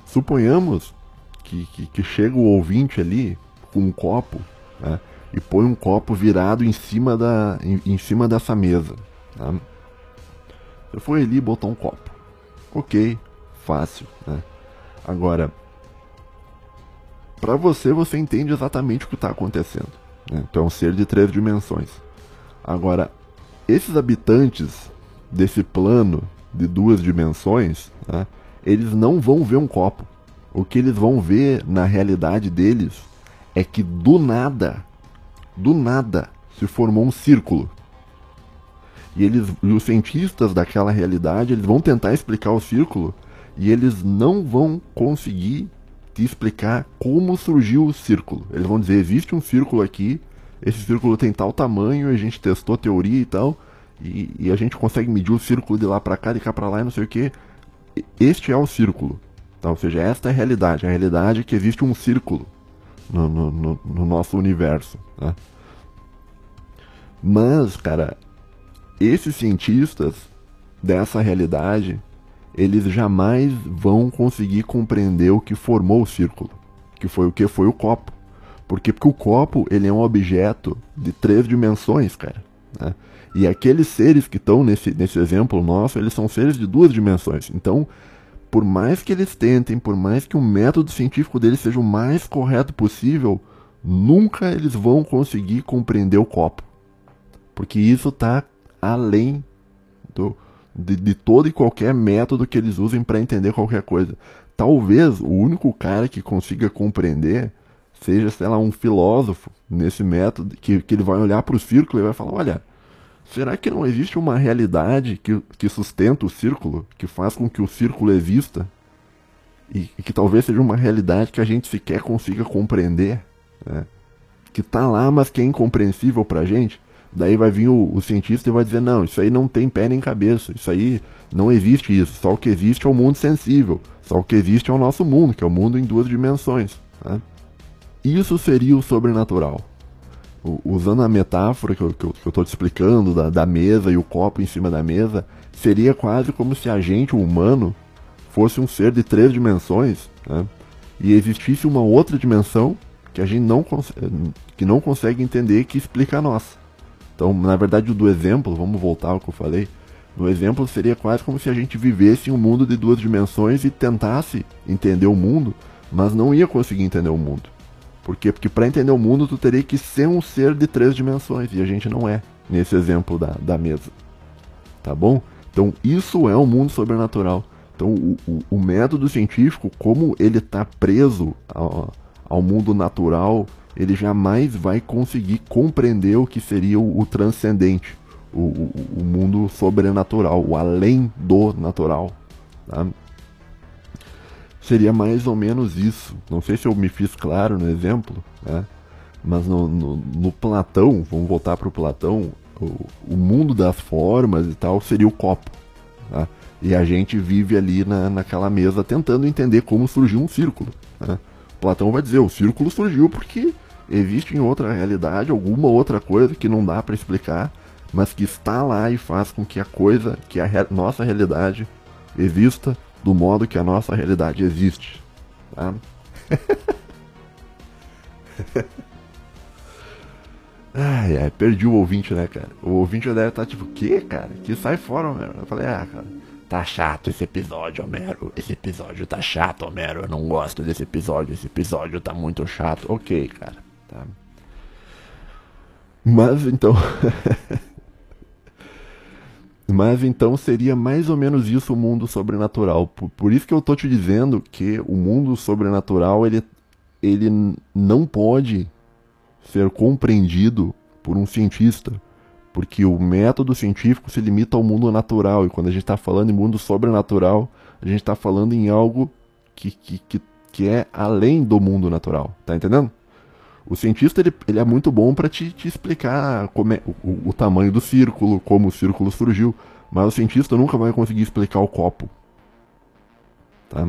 suponhamos que, que, que, chega o ouvinte ali com um copo, né? E põe um copo virado em cima, da, em, em cima dessa mesa. Tá? Você foi ali e botou um copo. Ok, fácil. Né? Agora, para você, você entende exatamente o que está acontecendo. Né? Então é um ser de três dimensões. Agora, esses habitantes desse plano de duas dimensões, né, eles não vão ver um copo. O que eles vão ver na realidade deles é que do nada do nada se formou um círculo. E eles, os cientistas daquela realidade, eles vão tentar explicar o círculo e eles não vão conseguir te explicar como surgiu o círculo. Eles vão dizer, existe um círculo aqui, esse círculo tem tal tamanho, a gente testou a teoria e tal, e, e a gente consegue medir o círculo de lá para cá, de cá para lá e não sei o que. Este é o círculo. Tá? Ou seja, esta é a realidade. A realidade é que existe um círculo no, no, no nosso universo. Né? Mas, cara, esses cientistas dessa realidade, eles jamais vão conseguir compreender o que formou o círculo, que foi o que foi o copo. Porque, porque o copo ele é um objeto de três dimensões, cara. Né? E aqueles seres que estão nesse, nesse exemplo nosso, eles são seres de duas dimensões. Então, por mais que eles tentem, por mais que o método científico deles seja o mais correto possível, nunca eles vão conseguir compreender o copo. Porque isso está além do, de, de, todo e qualquer método que eles usem para entender qualquer coisa. Talvez o único cara que consiga compreender seja, sei lá, um filósofo nesse método, que, que ele vai olhar para o círculo e vai falar: olha, Será que não existe uma realidade que, que sustenta o círculo, que faz com que o círculo exista? E, e que talvez seja uma realidade que a gente sequer consiga compreender? Né? Que está lá, mas que é incompreensível para a gente? Daí vai vir o, o, cientista e vai dizer: não, isso aí não tem pé nem cabeça, isso aí não existe isso. Só o que existe é o mundo sensível, só o que existe é o nosso mundo, que é o mundo em duas dimensões. Né? Isso seria o sobrenatural usando a metáfora que eu, que eu, que eu tô te explicando, da, da mesa e o copo em cima da mesa, seria quase como se a gente, o humano, fosse um ser de três dimensões, né? e existisse uma outra dimensão que a gente não, que não consegue entender que explica a nossa. Então, na verdade, do exemplo, vamos voltar ao que eu falei, No exemplo, seria quase como se a gente vivesse em um mundo de duas dimensões e tentasse entender o mundo, mas não ia conseguir entender o mundo. Por quê? Porque para entender o mundo, tu teria que ser um ser de três dimensões, e a gente não é, nesse exemplo da, da mesa. Tá bom? Então, isso é o um mundo sobrenatural. Então, o, o, o, método científico, como ele está preso ao, ao, mundo natural, ele jamais vai conseguir compreender o que seria o, o transcendente o, mundo sobrenatural, o além do natural. Tá? Seria mais ou menos isso. Não sei se eu me fiz claro no exemplo, né? mas no, no, no Platão, vamos voltar para o Platão, o mundo das formas e tal seria o copo. Tá? E a gente vive ali na, naquela mesa tentando entender como surgiu um círculo. Né? Platão vai dizer: o círculo surgiu porque existe em outra realidade alguma outra coisa que não dá para explicar mas que está lá e faz com que a coisa, que a nossa realidade exista do modo que a nossa realidade existe. Tá? ai, ai, perdi o ouvinte, né, cara? O ouvinte deve estar tipo, que, cara? Que sai fora, Homero. Eu falei, ah, cara, tá chato esse episódio, Homero. Esse episódio tá chato, Homero. Eu não gosto desse episódio. Esse episódio tá muito chato. Ok, cara, tá. Mas então. Mas então seria mais ou menos isso o mundo sobrenatural. Por, por, isso que eu tô te dizendo que o mundo sobrenatural ele, ele não pode ser compreendido por um cientista, porque o método científico se limita ao mundo natural. E quando a gente está falando em mundo sobrenatural, a gente está falando em algo que, que, que, que é além do mundo natural. Tá entendendo? O cientista ele, ele é muito bom para te, te, explicar é, o, o, tamanho do círculo, como o círculo surgiu, mas o cientista nunca vai conseguir explicar o copo. Tá?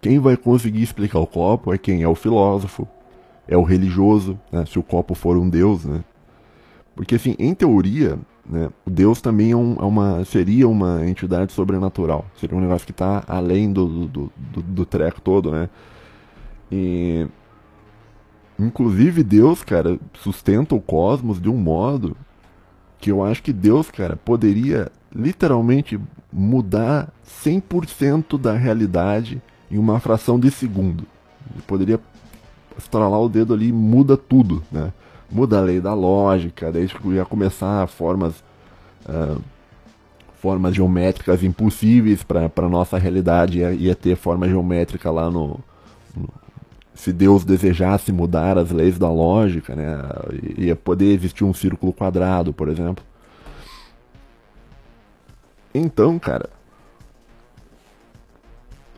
Quem vai conseguir explicar o copo é quem é o filósofo, é o religioso, né? se o copo for um deus, né? Porque assim, em teoria, né, Deus também é, um, é, uma, seria uma entidade sobrenatural, seria um negócio que está além do, do, do, do treco todo, né? E Inclusive, Deus, cara, sustenta o cosmos de um modo que eu acho que Deus, cara, poderia literalmente mudar 100% da realidade em uma fração de segundo. Ele poderia estralar o dedo ali e muda tudo, né? Muda a lei da lógica, daí ia começar formas uh, formas geométricas impossíveis para nossa realidade, ia, ia, ter forma geométrica lá no se Deus desejasse mudar as leis da lógica, né, ia poder existir um círculo quadrado, por exemplo. Então, cara,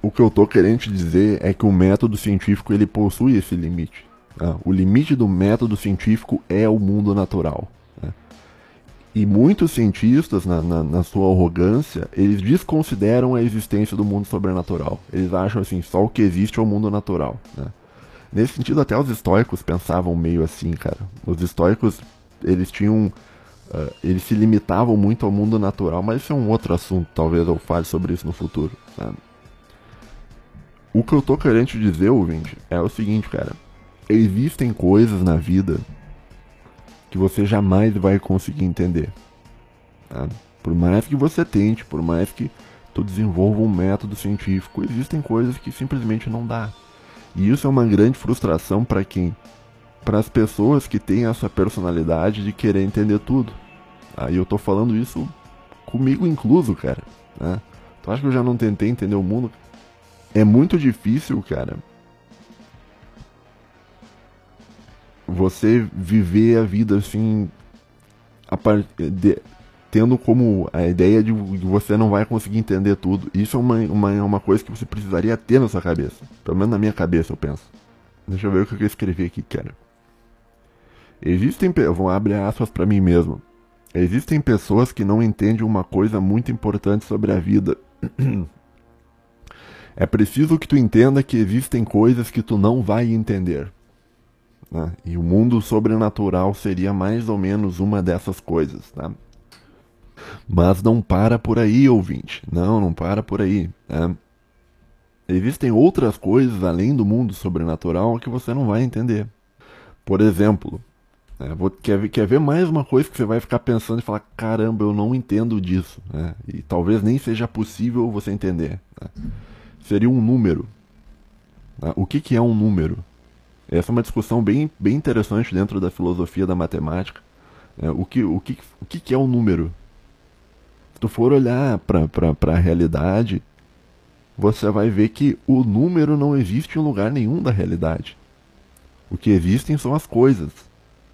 o que eu tô querendo te dizer é que o método científico ele possui esse limite. Tá? O limite do método científico é o mundo natural. Né? E muitos cientistas, na, na, na, sua arrogância, eles desconsideram a existência do mundo sobrenatural. Eles acham assim, só o que existe é o mundo natural. Né? Nesse sentido, até os estoicos pensavam meio assim, cara. Os estoicos, eles tinham. Uh, eles se limitavam muito ao mundo natural, mas isso é um outro assunto, talvez eu fale sobre isso no futuro. Sabe? O que eu tô querendo te dizer, ouvinte, é o seguinte, cara. Existem coisas na vida que você jamais vai conseguir entender. Tá? Por mais que você tente, por mais que tu desenvolva um método científico, existem coisas que simplesmente não dá. E isso é uma grande frustração para quem? Para as pessoas que têm essa personalidade de querer entender tudo. Aí eu tô falando isso comigo incluso, cara. Né? Tu acha que eu já não tentei entender o mundo? É muito difícil, cara. Você viver a vida assim. A part... de tendo como a ideia de que você não vai conseguir entender tudo. Isso é uma, uma, uma coisa que você precisaria ter na sua cabeça. Pelo menos na minha cabeça, eu penso. Deixa eu ver o que eu escrevi aqui, cara. Existem. Eu vou abrir aspas para mim mesmo. Existem pessoas que não entendem uma coisa muito importante sobre a vida. é preciso que tu entenda que existem coisas que tu não vai entender. Né? E o mundo sobrenatural seria mais ou menos uma dessas coisas. Tá? Mas não para por aí, ouvinte. Não, não para por aí. Né? Existem outras coisas além do mundo sobrenatural que você não vai entender. Por exemplo, Né? Vou, quer, quer ver mais uma coisa que você vai ficar pensando e falar: caramba, eu não entendo disso. Né? E talvez nem seja possível você entender. Né? Seria um número. O que, que é um número? Essa é uma discussão bem, bem interessante dentro da filosofia da matemática. O, que, o, que, o que, que é um número? Tu for olhar para a realidade, você vai ver que o número não existe em lugar nenhum da realidade. O que existem são as coisas.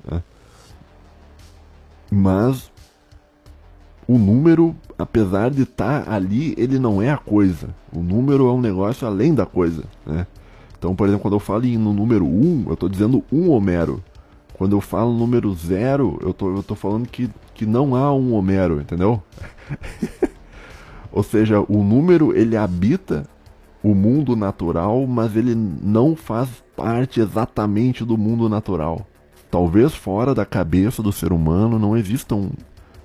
Né? Mas o número, apesar de estar tá ali, ele não é a coisa. O número é um negócio além da coisa. Né? Então, por exemplo, quando eu falo no número 1, eu estou dizendo um Homero. Quando eu falo número 0, eu tô, eu tô falando que, que não há um Homero, entendeu? Ou seja, o número ele habita o mundo natural, mas ele não faz parte exatamente do mundo natural. Talvez fora da cabeça do ser humano não existam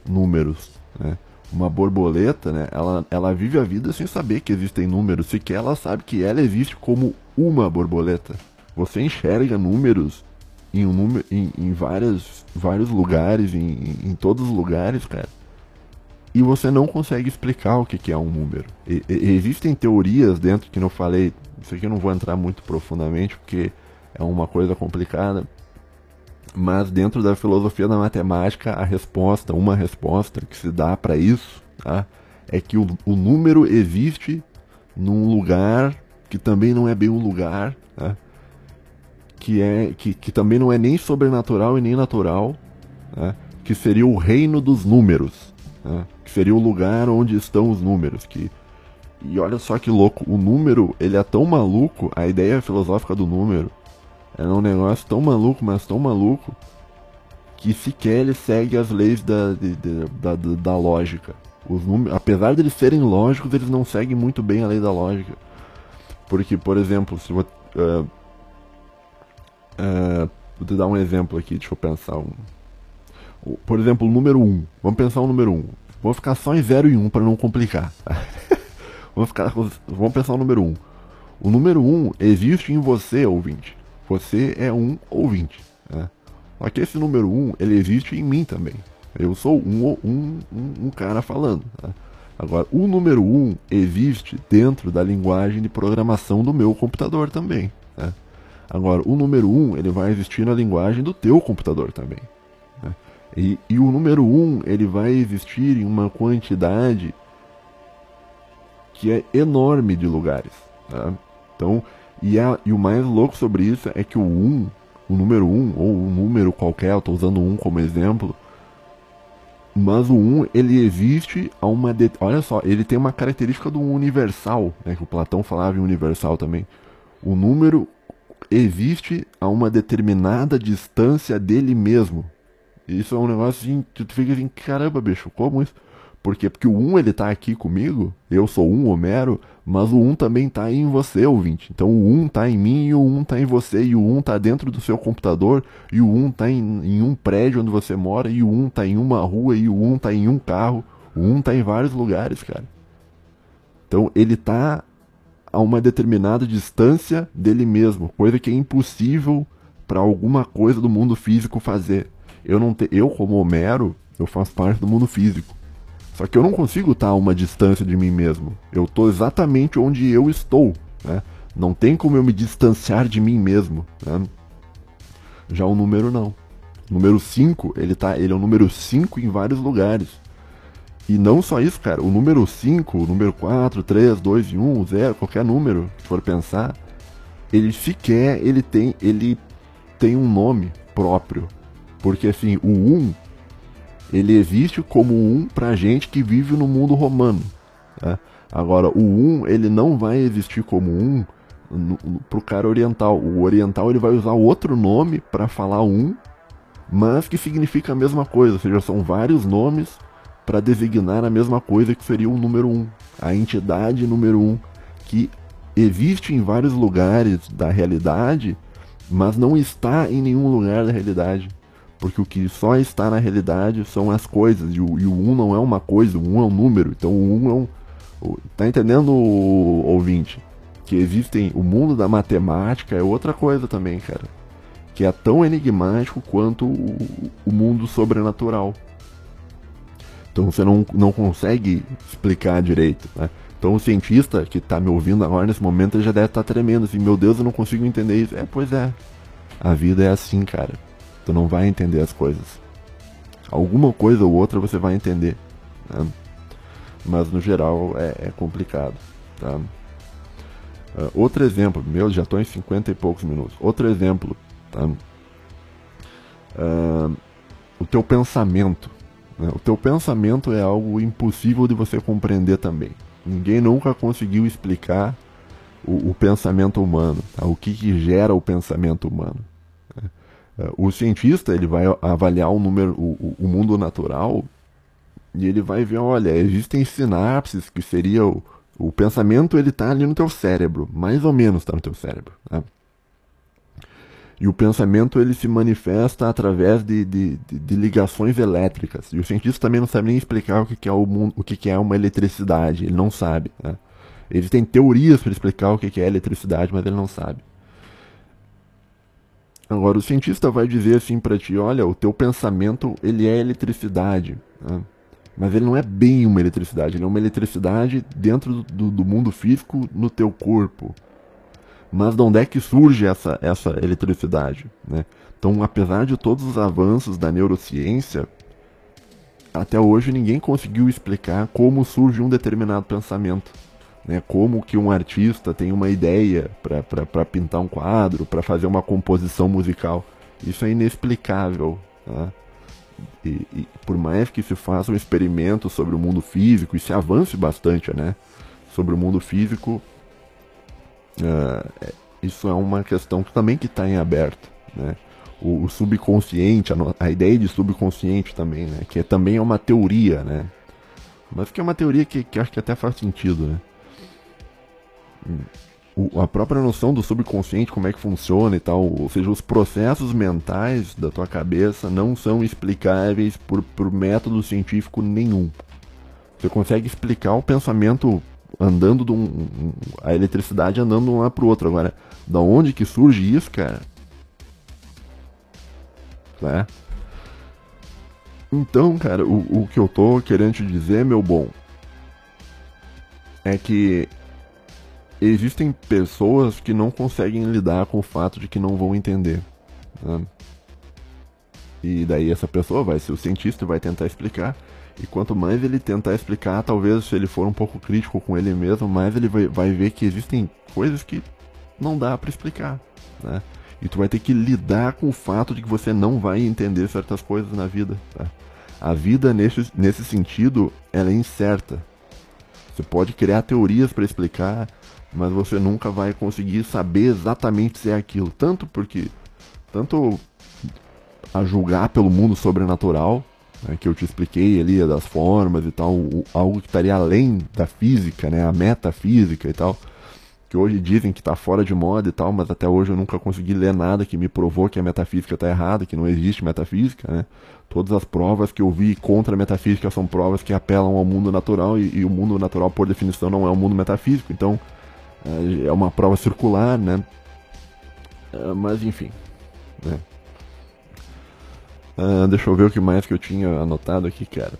números. Né? Uma borboleta, né, ela, ela vive a vida sem saber que existem números, sequer ela sabe que ela existe como uma borboleta. Você enxerga números em, um número, em, em várias, vários lugares, em, em todos os lugares, cara e você não consegue explicar o que, que é um número. E, e, existem teorias dentro que não falei, isso aqui eu não vou entrar muito profundamente porque é uma coisa complicada, mas dentro da filosofia da matemática, a resposta, uma resposta que se dá para isso, tá, é que o, o, número existe num lugar que também não é bem um lugar, tá, que, é, que, que também não é nem sobrenatural e nem natural, tá, que seria o reino dos números né? que seria o lugar onde estão os números. Que... E olha só que louco, o número ele é tão maluco, a ideia filosófica do número é um negócio tão maluco, mas tão maluco, que sequer ele segue as leis da, de, de, da, da, lógica. Os números, apesar de eles serem lógicos, eles não seguem muito bem a lei da lógica. Porque, por exemplo, se uh, uh, vou te dar um exemplo aqui, deixa eu pensar um, por exemplo, o número 1. Vamos pensar o número 1. Vamos ficar só em 0 e 1 para não complicar. vamos, ficar, vamos pensar o número 1. O número 1 existe em você, ouvinte. Você é um ouvinte. Né? Só que esse número 1, ele existe em mim também. Eu sou um, um, um, um cara falando. Tá? Agora, o número 1 existe dentro da linguagem de programação do meu computador também. Agora, o número 1 ele vai existir na linguagem do teu computador também. E, e o número 1 um, ele vai existir em uma quantidade que é enorme de lugares. Tá? Então, e, a, e o mais louco sobre isso é que o 1, um, o número 1, um, ou um número qualquer, eu estou usando um como exemplo, mas o 1 ele existe a uma. De... Olha só, ele tem uma característica do universal, né, que o Platão falava em universal também. O número existe a uma determinada distância dele mesmo. Isso é um negócio assim, tu fica assim, caramba, bicho, como isso? Por quê? Porque o 1 ele tá aqui comigo, eu sou um Homero, mas o 1 também tá em você, ouvinte. Então o 1 tá em mim e o 1 tá em você, e o 1 tá dentro do seu computador, e o 1 tá em, em um prédio onde você mora, e o 1 tá em uma rua, e o 1 tá em um carro. O 1 tá em vários lugares, cara. Então ele tá a uma determinada distância dele mesmo, coisa que é impossível para alguma coisa do mundo físico fazer eu não te, eu como Homero, eu faço parte do mundo físico. Só que eu não consigo estar a uma distância de mim mesmo. Eu estou exatamente onde eu estou, né? Não tem como eu me distanciar de mim mesmo, né? Já o número não. Número 5, ele tá, ele é o número 5 em vários lugares. E não só isso, cara, o número 5, o número 4, 3, 2 e 1, 0, qualquer número, se for pensar, ele sequer ele tem, ele tem um nome próprio. Porque assim, o 1 ele existe como um pra gente que vive no mundo romano. Tá? Agora, o 1 ele não vai existir como um pro cara oriental. O oriental ele vai usar outro nome para falar um, mas que significa a mesma coisa. Ou seja, são vários nomes para designar a mesma coisa que seria o número 1. A entidade número 1 que existe em vários lugares da realidade, mas não está em nenhum lugar da realidade. Porque o que só está na realidade são as coisas. E o, e o 1 um não é uma coisa, o 1 um é um número. Então o 1 um é um. Tá entendendo, ouvinte? Que existem. O mundo da matemática é outra coisa também, cara. que é tão enigmático quanto o, o mundo sobrenatural. Então você não, não consegue explicar direito. Né? Então o cientista que está me ouvindo agora nesse momento já deve estar tá tremendo assim, meu Deus, eu não consigo entender isso. É, pois é. A vida é assim, cara. Tu não vai entender as coisas. Alguma coisa ou outra você vai entender. Né? Mas no geral é, é complicado. Tá? Uh, outro exemplo, meu, já estou em 50 e poucos minutos. Outro exemplo, tá? Uh, o teu pensamento. Né? O teu pensamento é algo impossível de você compreender também. Ninguém nunca conseguiu explicar o, o pensamento humano, tá? o que, que, gera o pensamento humano. Né? Uh, o cientista ele vai avaliar o, número, o, o mundo natural e ele vai ver, olha, existem sinapses que seria o, o pensamento ele está ali no teu cérebro, mais ou menos está no teu cérebro. Né? E o pensamento ele se manifesta através de, de, de, de, ligações elétricas. E o cientista também não sabe nem explicar o que, que é o mundo, o que, que é uma eletricidade. Ele não sabe. Né? Existem teorias para explicar o que, que é eletricidade, mas ele não sabe. Agora o cientista vai dizer assim para ti, olha, o teu pensamento ele é eletricidade. Né? Mas ele não é bem uma eletricidade, ele é uma eletricidade dentro do, do mundo físico no teu corpo. Mas de onde é que surge essa, essa eletricidade? Né? Então, apesar de todos os avanços da neurociência, até hoje ninguém conseguiu explicar como surge um determinado pensamento. Né? Como que um artista tem uma ideia para pintar um quadro, para fazer uma composição musical. Isso é inexplicável. Tá? E, e, por mais que se faça um experimento sobre o mundo físico e se avance bastante, né, sobre o mundo físico, uh, isso é uma questão que também que está em aberto, né. O, o subconsciente, a, a, ideia de subconsciente também, né, que é, também é uma teoria, né, mas que é uma teoria que, que acho que até faz sentido, né. Hum o, a própria noção do subconsciente, como é que funciona e tal, ou seja, os processos mentais da tua cabeça não são explicáveis por, por método científico nenhum. Você consegue explicar o pensamento andando de um, a eletricidade andando de um lado para o outro. Agora, da onde que surge isso, cara? Né? Então, cara, o, o que eu tô querendo te dizer, meu bom, é que existem pessoas que não conseguem lidar com o fato de que não vão entender. Né? E daí essa pessoa vai ser o cientista e vai tentar explicar. E quanto mais ele tentar explicar, talvez se ele for um pouco crítico com ele mesmo, mais ele vai, vai ver que existem coisas que não dá para explicar. Né? E tu vai ter que lidar com o fato de que você não vai entender certas coisas na vida. Tá? A vida, nesse, nesse sentido, ela é incerta. Você pode criar teorias para explicar, mas você nunca vai conseguir saber exatamente se é aquilo. Tanto porque, tanto a julgar pelo mundo sobrenatural, né, que eu te expliquei ali, das formas e tal, o, algo que estaria além da física, né, a metafísica e tal, que hoje dizem que está fora de moda e tal, mas até hoje eu nunca consegui ler nada que me provou que a metafísica está errada, que não existe metafísica, né. Todas as provas que eu vi contra a metafísica são provas que apelam ao mundo natural e, e o mundo natural, por definição, não é um mundo metafísico. Então, é uma prova circular, né? É, mas enfim. Né? Uh, deixa eu ver o que mais que eu tinha anotado aqui, cara.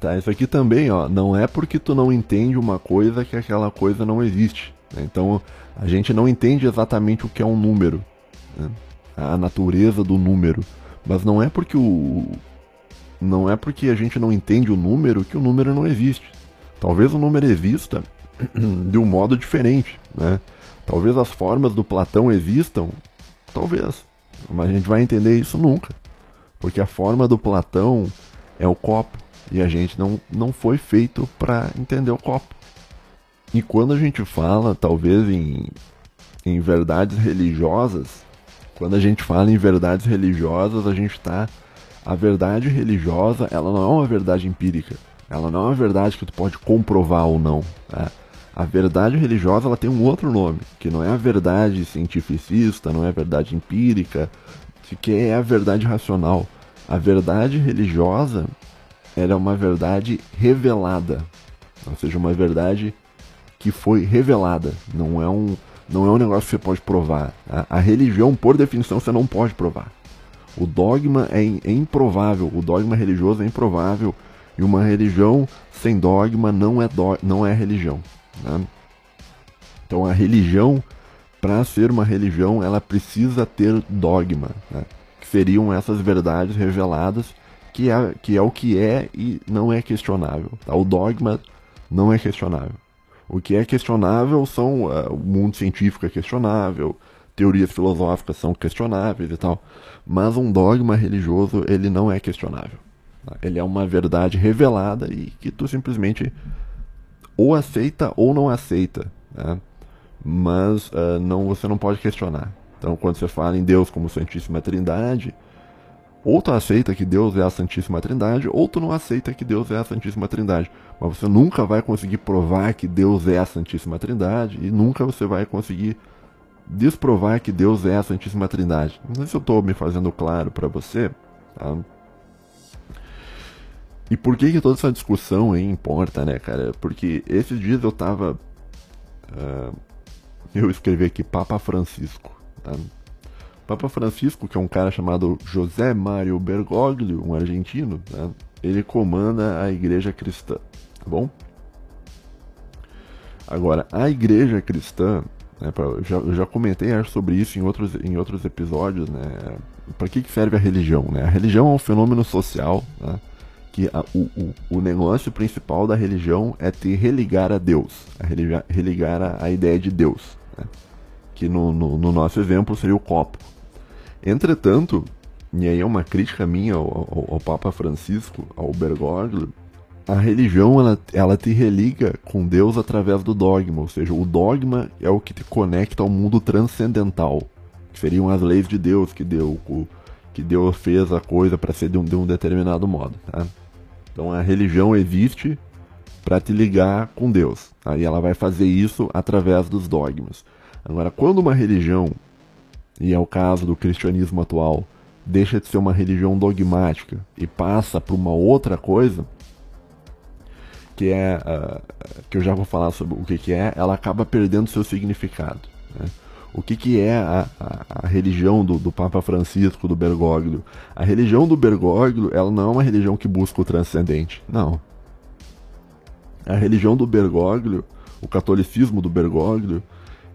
Tá, isso aqui também, ó. Não é porque tu não entende uma coisa que aquela coisa não existe. Né? Então, a gente não entende exatamente o que é um número. Né? A natureza do número. Mas não é porque o. Não é porque a gente não entende o número que o número não existe. Talvez o número exista de um modo diferente, né? Talvez as formas do Platão existam, talvez, mas a gente vai entender isso nunca, porque a forma do Platão é o copo e a gente não, não foi feito para entender o copo. E quando a gente fala, talvez em, em verdades religiosas, quando a gente fala em verdades religiosas, a gente está a verdade religiosa, ela não é uma verdade empírica. Ela não é uma verdade que tu pode comprovar ou não. Né? A verdade religiosa ela tem um outro nome, que não é a verdade cientificista, não é a verdade empírica, que é a verdade racional. A verdade religiosa era é uma verdade revelada, ou seja, uma verdade que foi revelada. Não é um, não é um negócio que você pode provar. A, a religião, por definição, você não pode provar. O dogma é, é improvável, o dogma religioso é improvável. E uma religião sem dogma não é, do, não é religião. Né? Então a religião, para ser uma religião, ela precisa ter dogma. Né? Que seriam essas verdades reveladas, que é, que é o que é e não é questionável. Tá? O dogma não é questionável. O que é questionável são uh, o mundo científico é questionável, teorias filosóficas são questionáveis e tal, mas um dogma religioso ele não é questionável. Tá? Ele é uma verdade revelada e que tu simplesmente ou aceita ou não aceita, né? mas uh, não você não pode questionar. Então, quando você fala em Deus como Santíssima Trindade, ou tu aceita que Deus é a Santíssima Trindade, ou tu não aceita que Deus é a Santíssima Trindade. Mas você nunca vai conseguir provar que Deus é a Santíssima Trindade e nunca você vai conseguir desprovar que Deus é a Santíssima Trindade. Não sei se eu estou me fazendo claro para você. Tá? E por que, que toda essa discussão aí importa, né, cara? Porque esses dias eu tava. Uh, eu escrevi aqui Papa Francisco. Tá? Papa Francisco, que é um cara chamado José Mário Bergoglio, um argentino, né? ele comanda a igreja cristã, tá bom? Agora, a igreja cristã, né, pra, eu, já, eu já comentei acho, sobre isso em outros, em outros episódios, né? Para que, que serve a religião? Né? A religião é um fenômeno social, né? Que a, o, o, o, negócio principal da religião é te religar a Deus, a religar, religar a, a ideia de Deus, né? que no, no, no, nosso exemplo seria o copo. Entretanto, e aí é uma crítica minha ao, ao, ao Papa Francisco, ao Bergoglio, a religião ela, ela te religa com Deus através do dogma, ou seja, o dogma é o que te conecta ao mundo transcendental, que seriam as leis de Deus que deu que Deus fez a coisa para ser de um, de um, determinado modo. Tá? Então a religião existe para te ligar com Deus. Aí ela vai fazer isso através dos dogmas. Agora, quando uma religião e é o caso do cristianismo atual, deixa de ser uma religião dogmática e passa para uma outra coisa, que é uh, que eu já vou falar sobre o que, que é, ela acaba perdendo seu significado. Né? O que, que é a, a, a religião do, do, Papa Francisco, do Bergoglio? A religião do Bergoglio, ela não é uma religião que busca o transcendente. Não. A religião do Bergoglio, o catolicismo do Bergoglio,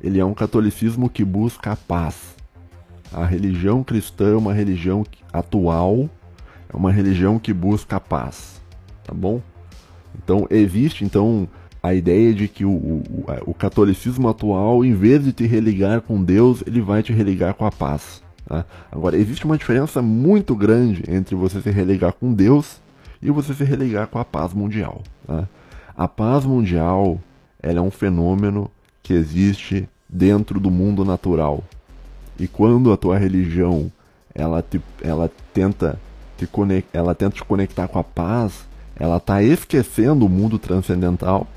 ele é um catolicismo que busca a paz. A religião cristã é uma religião atual, é uma religião que busca a paz, tá bom? Então existe então a ideia de que o, o, o, catolicismo atual, em vez de te religar com Deus, ele vai te religar com a paz. Tá? Agora, existe uma diferença muito grande entre você se religar com Deus e você se religar com a paz mundial. Tá? A paz mundial é um fenômeno que existe dentro do mundo natural. E quando a tua religião ela, te, ela tenta te conect, ela tenta te conectar com a paz, ela está esquecendo o mundo transcendental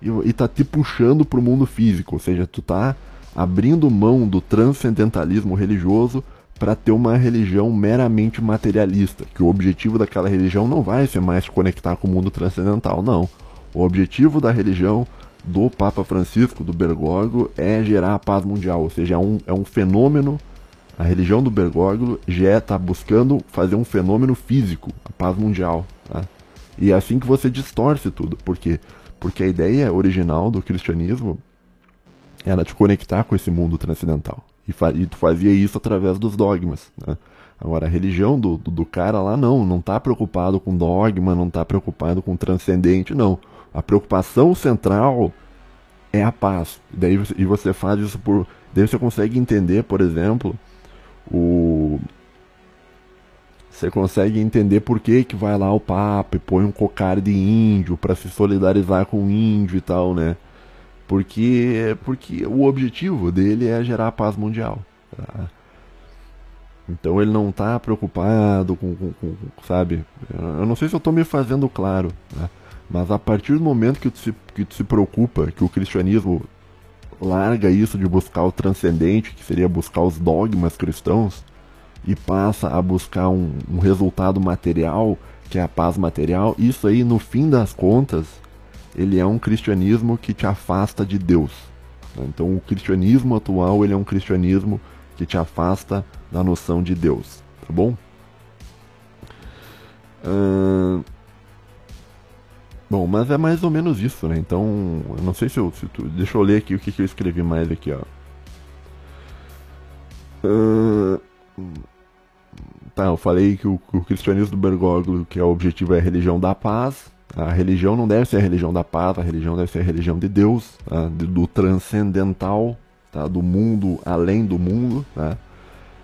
e, está te puxando para o mundo físico, ou seja, tu está abrindo mão do transcendentalismo religioso para ter uma religião meramente materialista, que o objetivo daquela religião não vai ser mais conectar com o mundo transcendental, não. O objetivo da religião do Papa Francisco, do Bergoglio, é gerar a paz mundial, ou seja, é um, é um fenômeno, a religião do Bergoglio já está buscando fazer um fenômeno físico, a paz mundial. Tá? E é assim que você distorce tudo, porque porque a ideia original do cristianismo era te conectar com esse mundo transcendental. E, e tu fazia isso através dos dogmas. Né? Agora, a religião do, do, do, cara lá não, não está preocupado com dogma, não está preocupado com transcendente, não. A preocupação central é a paz. Daí e você faz isso por. Daí você consegue entender, por exemplo, o. Você consegue entender por que, que vai lá o Papa e põe um cocar de índio para se solidarizar com o índio e tal, né? Porque, porque o objetivo dele é gerar paz mundial. Tá? Então ele não está preocupado com, com, com, sabe? Eu não sei se eu estou me fazendo claro. Né? Mas a partir do momento que tu, se, que tu se preocupa, que o cristianismo larga isso de buscar o transcendente, que seria buscar os dogmas cristãos, e passa a buscar um, um resultado material, que é a paz material, isso aí, no fim das contas, ele é um cristianismo que te afasta de Deus. Então o cristianismo atual ele é um cristianismo que te afasta da noção de Deus, tá bom? Uh... Bom, mas é mais ou menos isso, né? Então, eu não sei se eu. Se tu... Deixa eu ler aqui o que, que eu escrevi mais aqui, ó. Uh... Tá, eu falei que o, o cristianismo do Bergoglio, que é o objetivo é a religião da paz. A religião não deve ser a religião da paz, a religião deve ser a religião de Deus, tá? do transcendental, tá? do mundo além do mundo. Tá?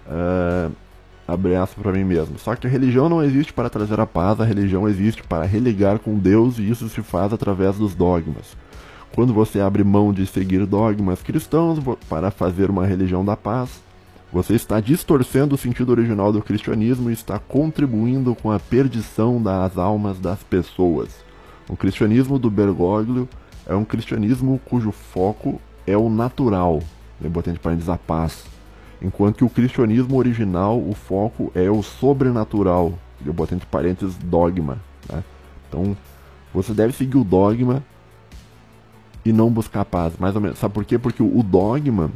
Uh, abre aspas para mim mesmo. Só que a religião não existe para trazer a paz, a religião existe para religar com Deus e isso se faz através dos dogmas. Quando você abre mão de seguir dogmas cristãos para fazer uma religião da paz, você está distorcendo o sentido original do cristianismo e está contribuindo com a perdição das almas das pessoas. O cristianismo do Bergoglio é um cristianismo cujo foco é o natural, botei entre parênteses a paz, enquanto que o cristianismo original, o foco é o sobrenatural. Eu botei entre parênteses dogma. Né? Então, você deve seguir o dogma e não buscar paz. Mais ou menos. Sabe por quê? Porque o dogma,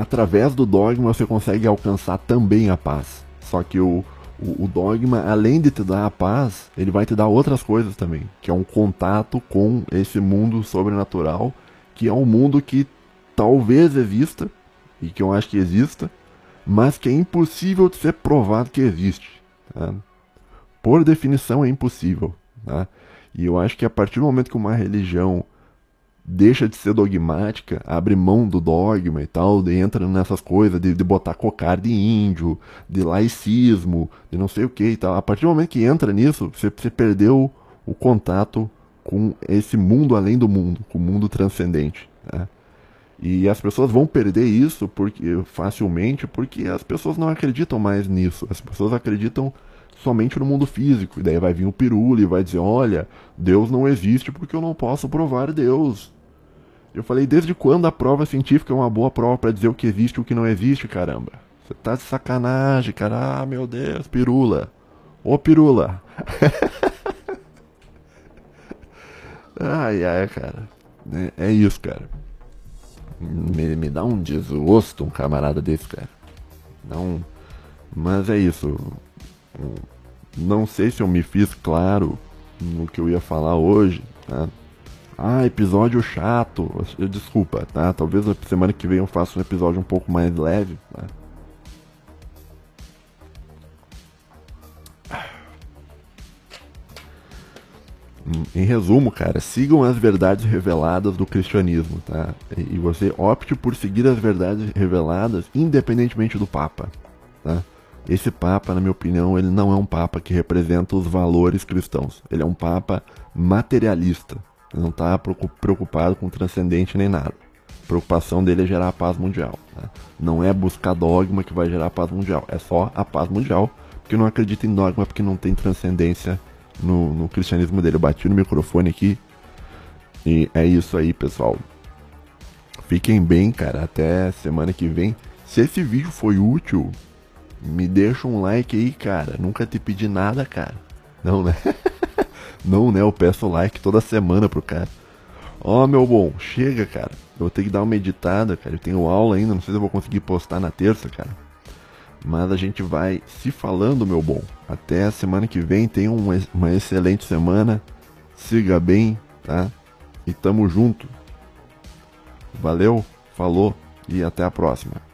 através do dogma, você consegue alcançar também a paz. Só que o, o, o, dogma, além de te dar a paz, ele vai te dar outras coisas também, que é um contato com esse mundo sobrenatural, que é um mundo que talvez exista, e que eu acho que exista, mas que é impossível de ser provado que existe. Tá? Por definição é impossível. Tá? E eu acho que a partir do momento que uma religião deixa de ser dogmática, abre mão do dogma e tal, entra nessas coisas de, de botar cocar de índio, de laicismo, de não sei o que e tal. A partir do momento que entra nisso, você, você perdeu o contato com esse mundo além do mundo, com o mundo transcendente. Tá? E as pessoas vão perder isso porque facilmente porque as pessoas não acreditam mais nisso. As pessoas acreditam somente no mundo físico. E daí vai vir o pirula e vai dizer: Olha, Deus não existe porque eu não posso provar Deus. Eu falei: Desde quando a prova científica é uma boa prova para dizer o que existe e o que não existe, caramba? Você tá de sacanagem, cara. Ah, meu Deus, pirula. Ô pirula. ai, ai, cara. É, é isso, cara. Me, me dá um desgosto um camarada desse, cara. Não. Mas é isso. Não sei se eu me fiz claro no que eu ia falar hoje, tá? Ah, episódio chato. Desculpa, tá? Talvez na semana que vem eu faça um episódio um pouco mais leve, tá? Em resumo, cara, sigam as verdades reveladas do cristianismo, tá? E você opte por seguir as verdades reveladas independentemente do Papa, tá? Esse Papa, na minha opinião, ele não é um Papa que representa os valores cristãos. Ele é um Papa materialista. Ele não está preocupado com o transcendente nem nada. A preocupação dele é gerar a paz mundial. Tá? Não é buscar dogma que vai gerar a paz mundial. É só a paz mundial, porque não acredita em dogma, porque não tem transcendência no, no cristianismo dele. Eu bati no microfone aqui. E é isso aí, pessoal. Fiquem bem, cara. Até semana que vem. Se esse vídeo foi útil, me deixa um like aí, cara. Nunca te pedi nada, cara. Não, né? Não, né? Eu peço like toda semana pro cara. Ó, oh, meu bom, chega, cara. Eu vou ter que dar uma editada, cara. Eu tenho aula ainda, não sei se eu vou conseguir postar na terça, cara. Mas a gente vai se falando, meu bom. Até a semana que vem. Tenha uma, uma excelente semana. Siga bem, tá? E tamo junto. Valeu, falou e até a próxima.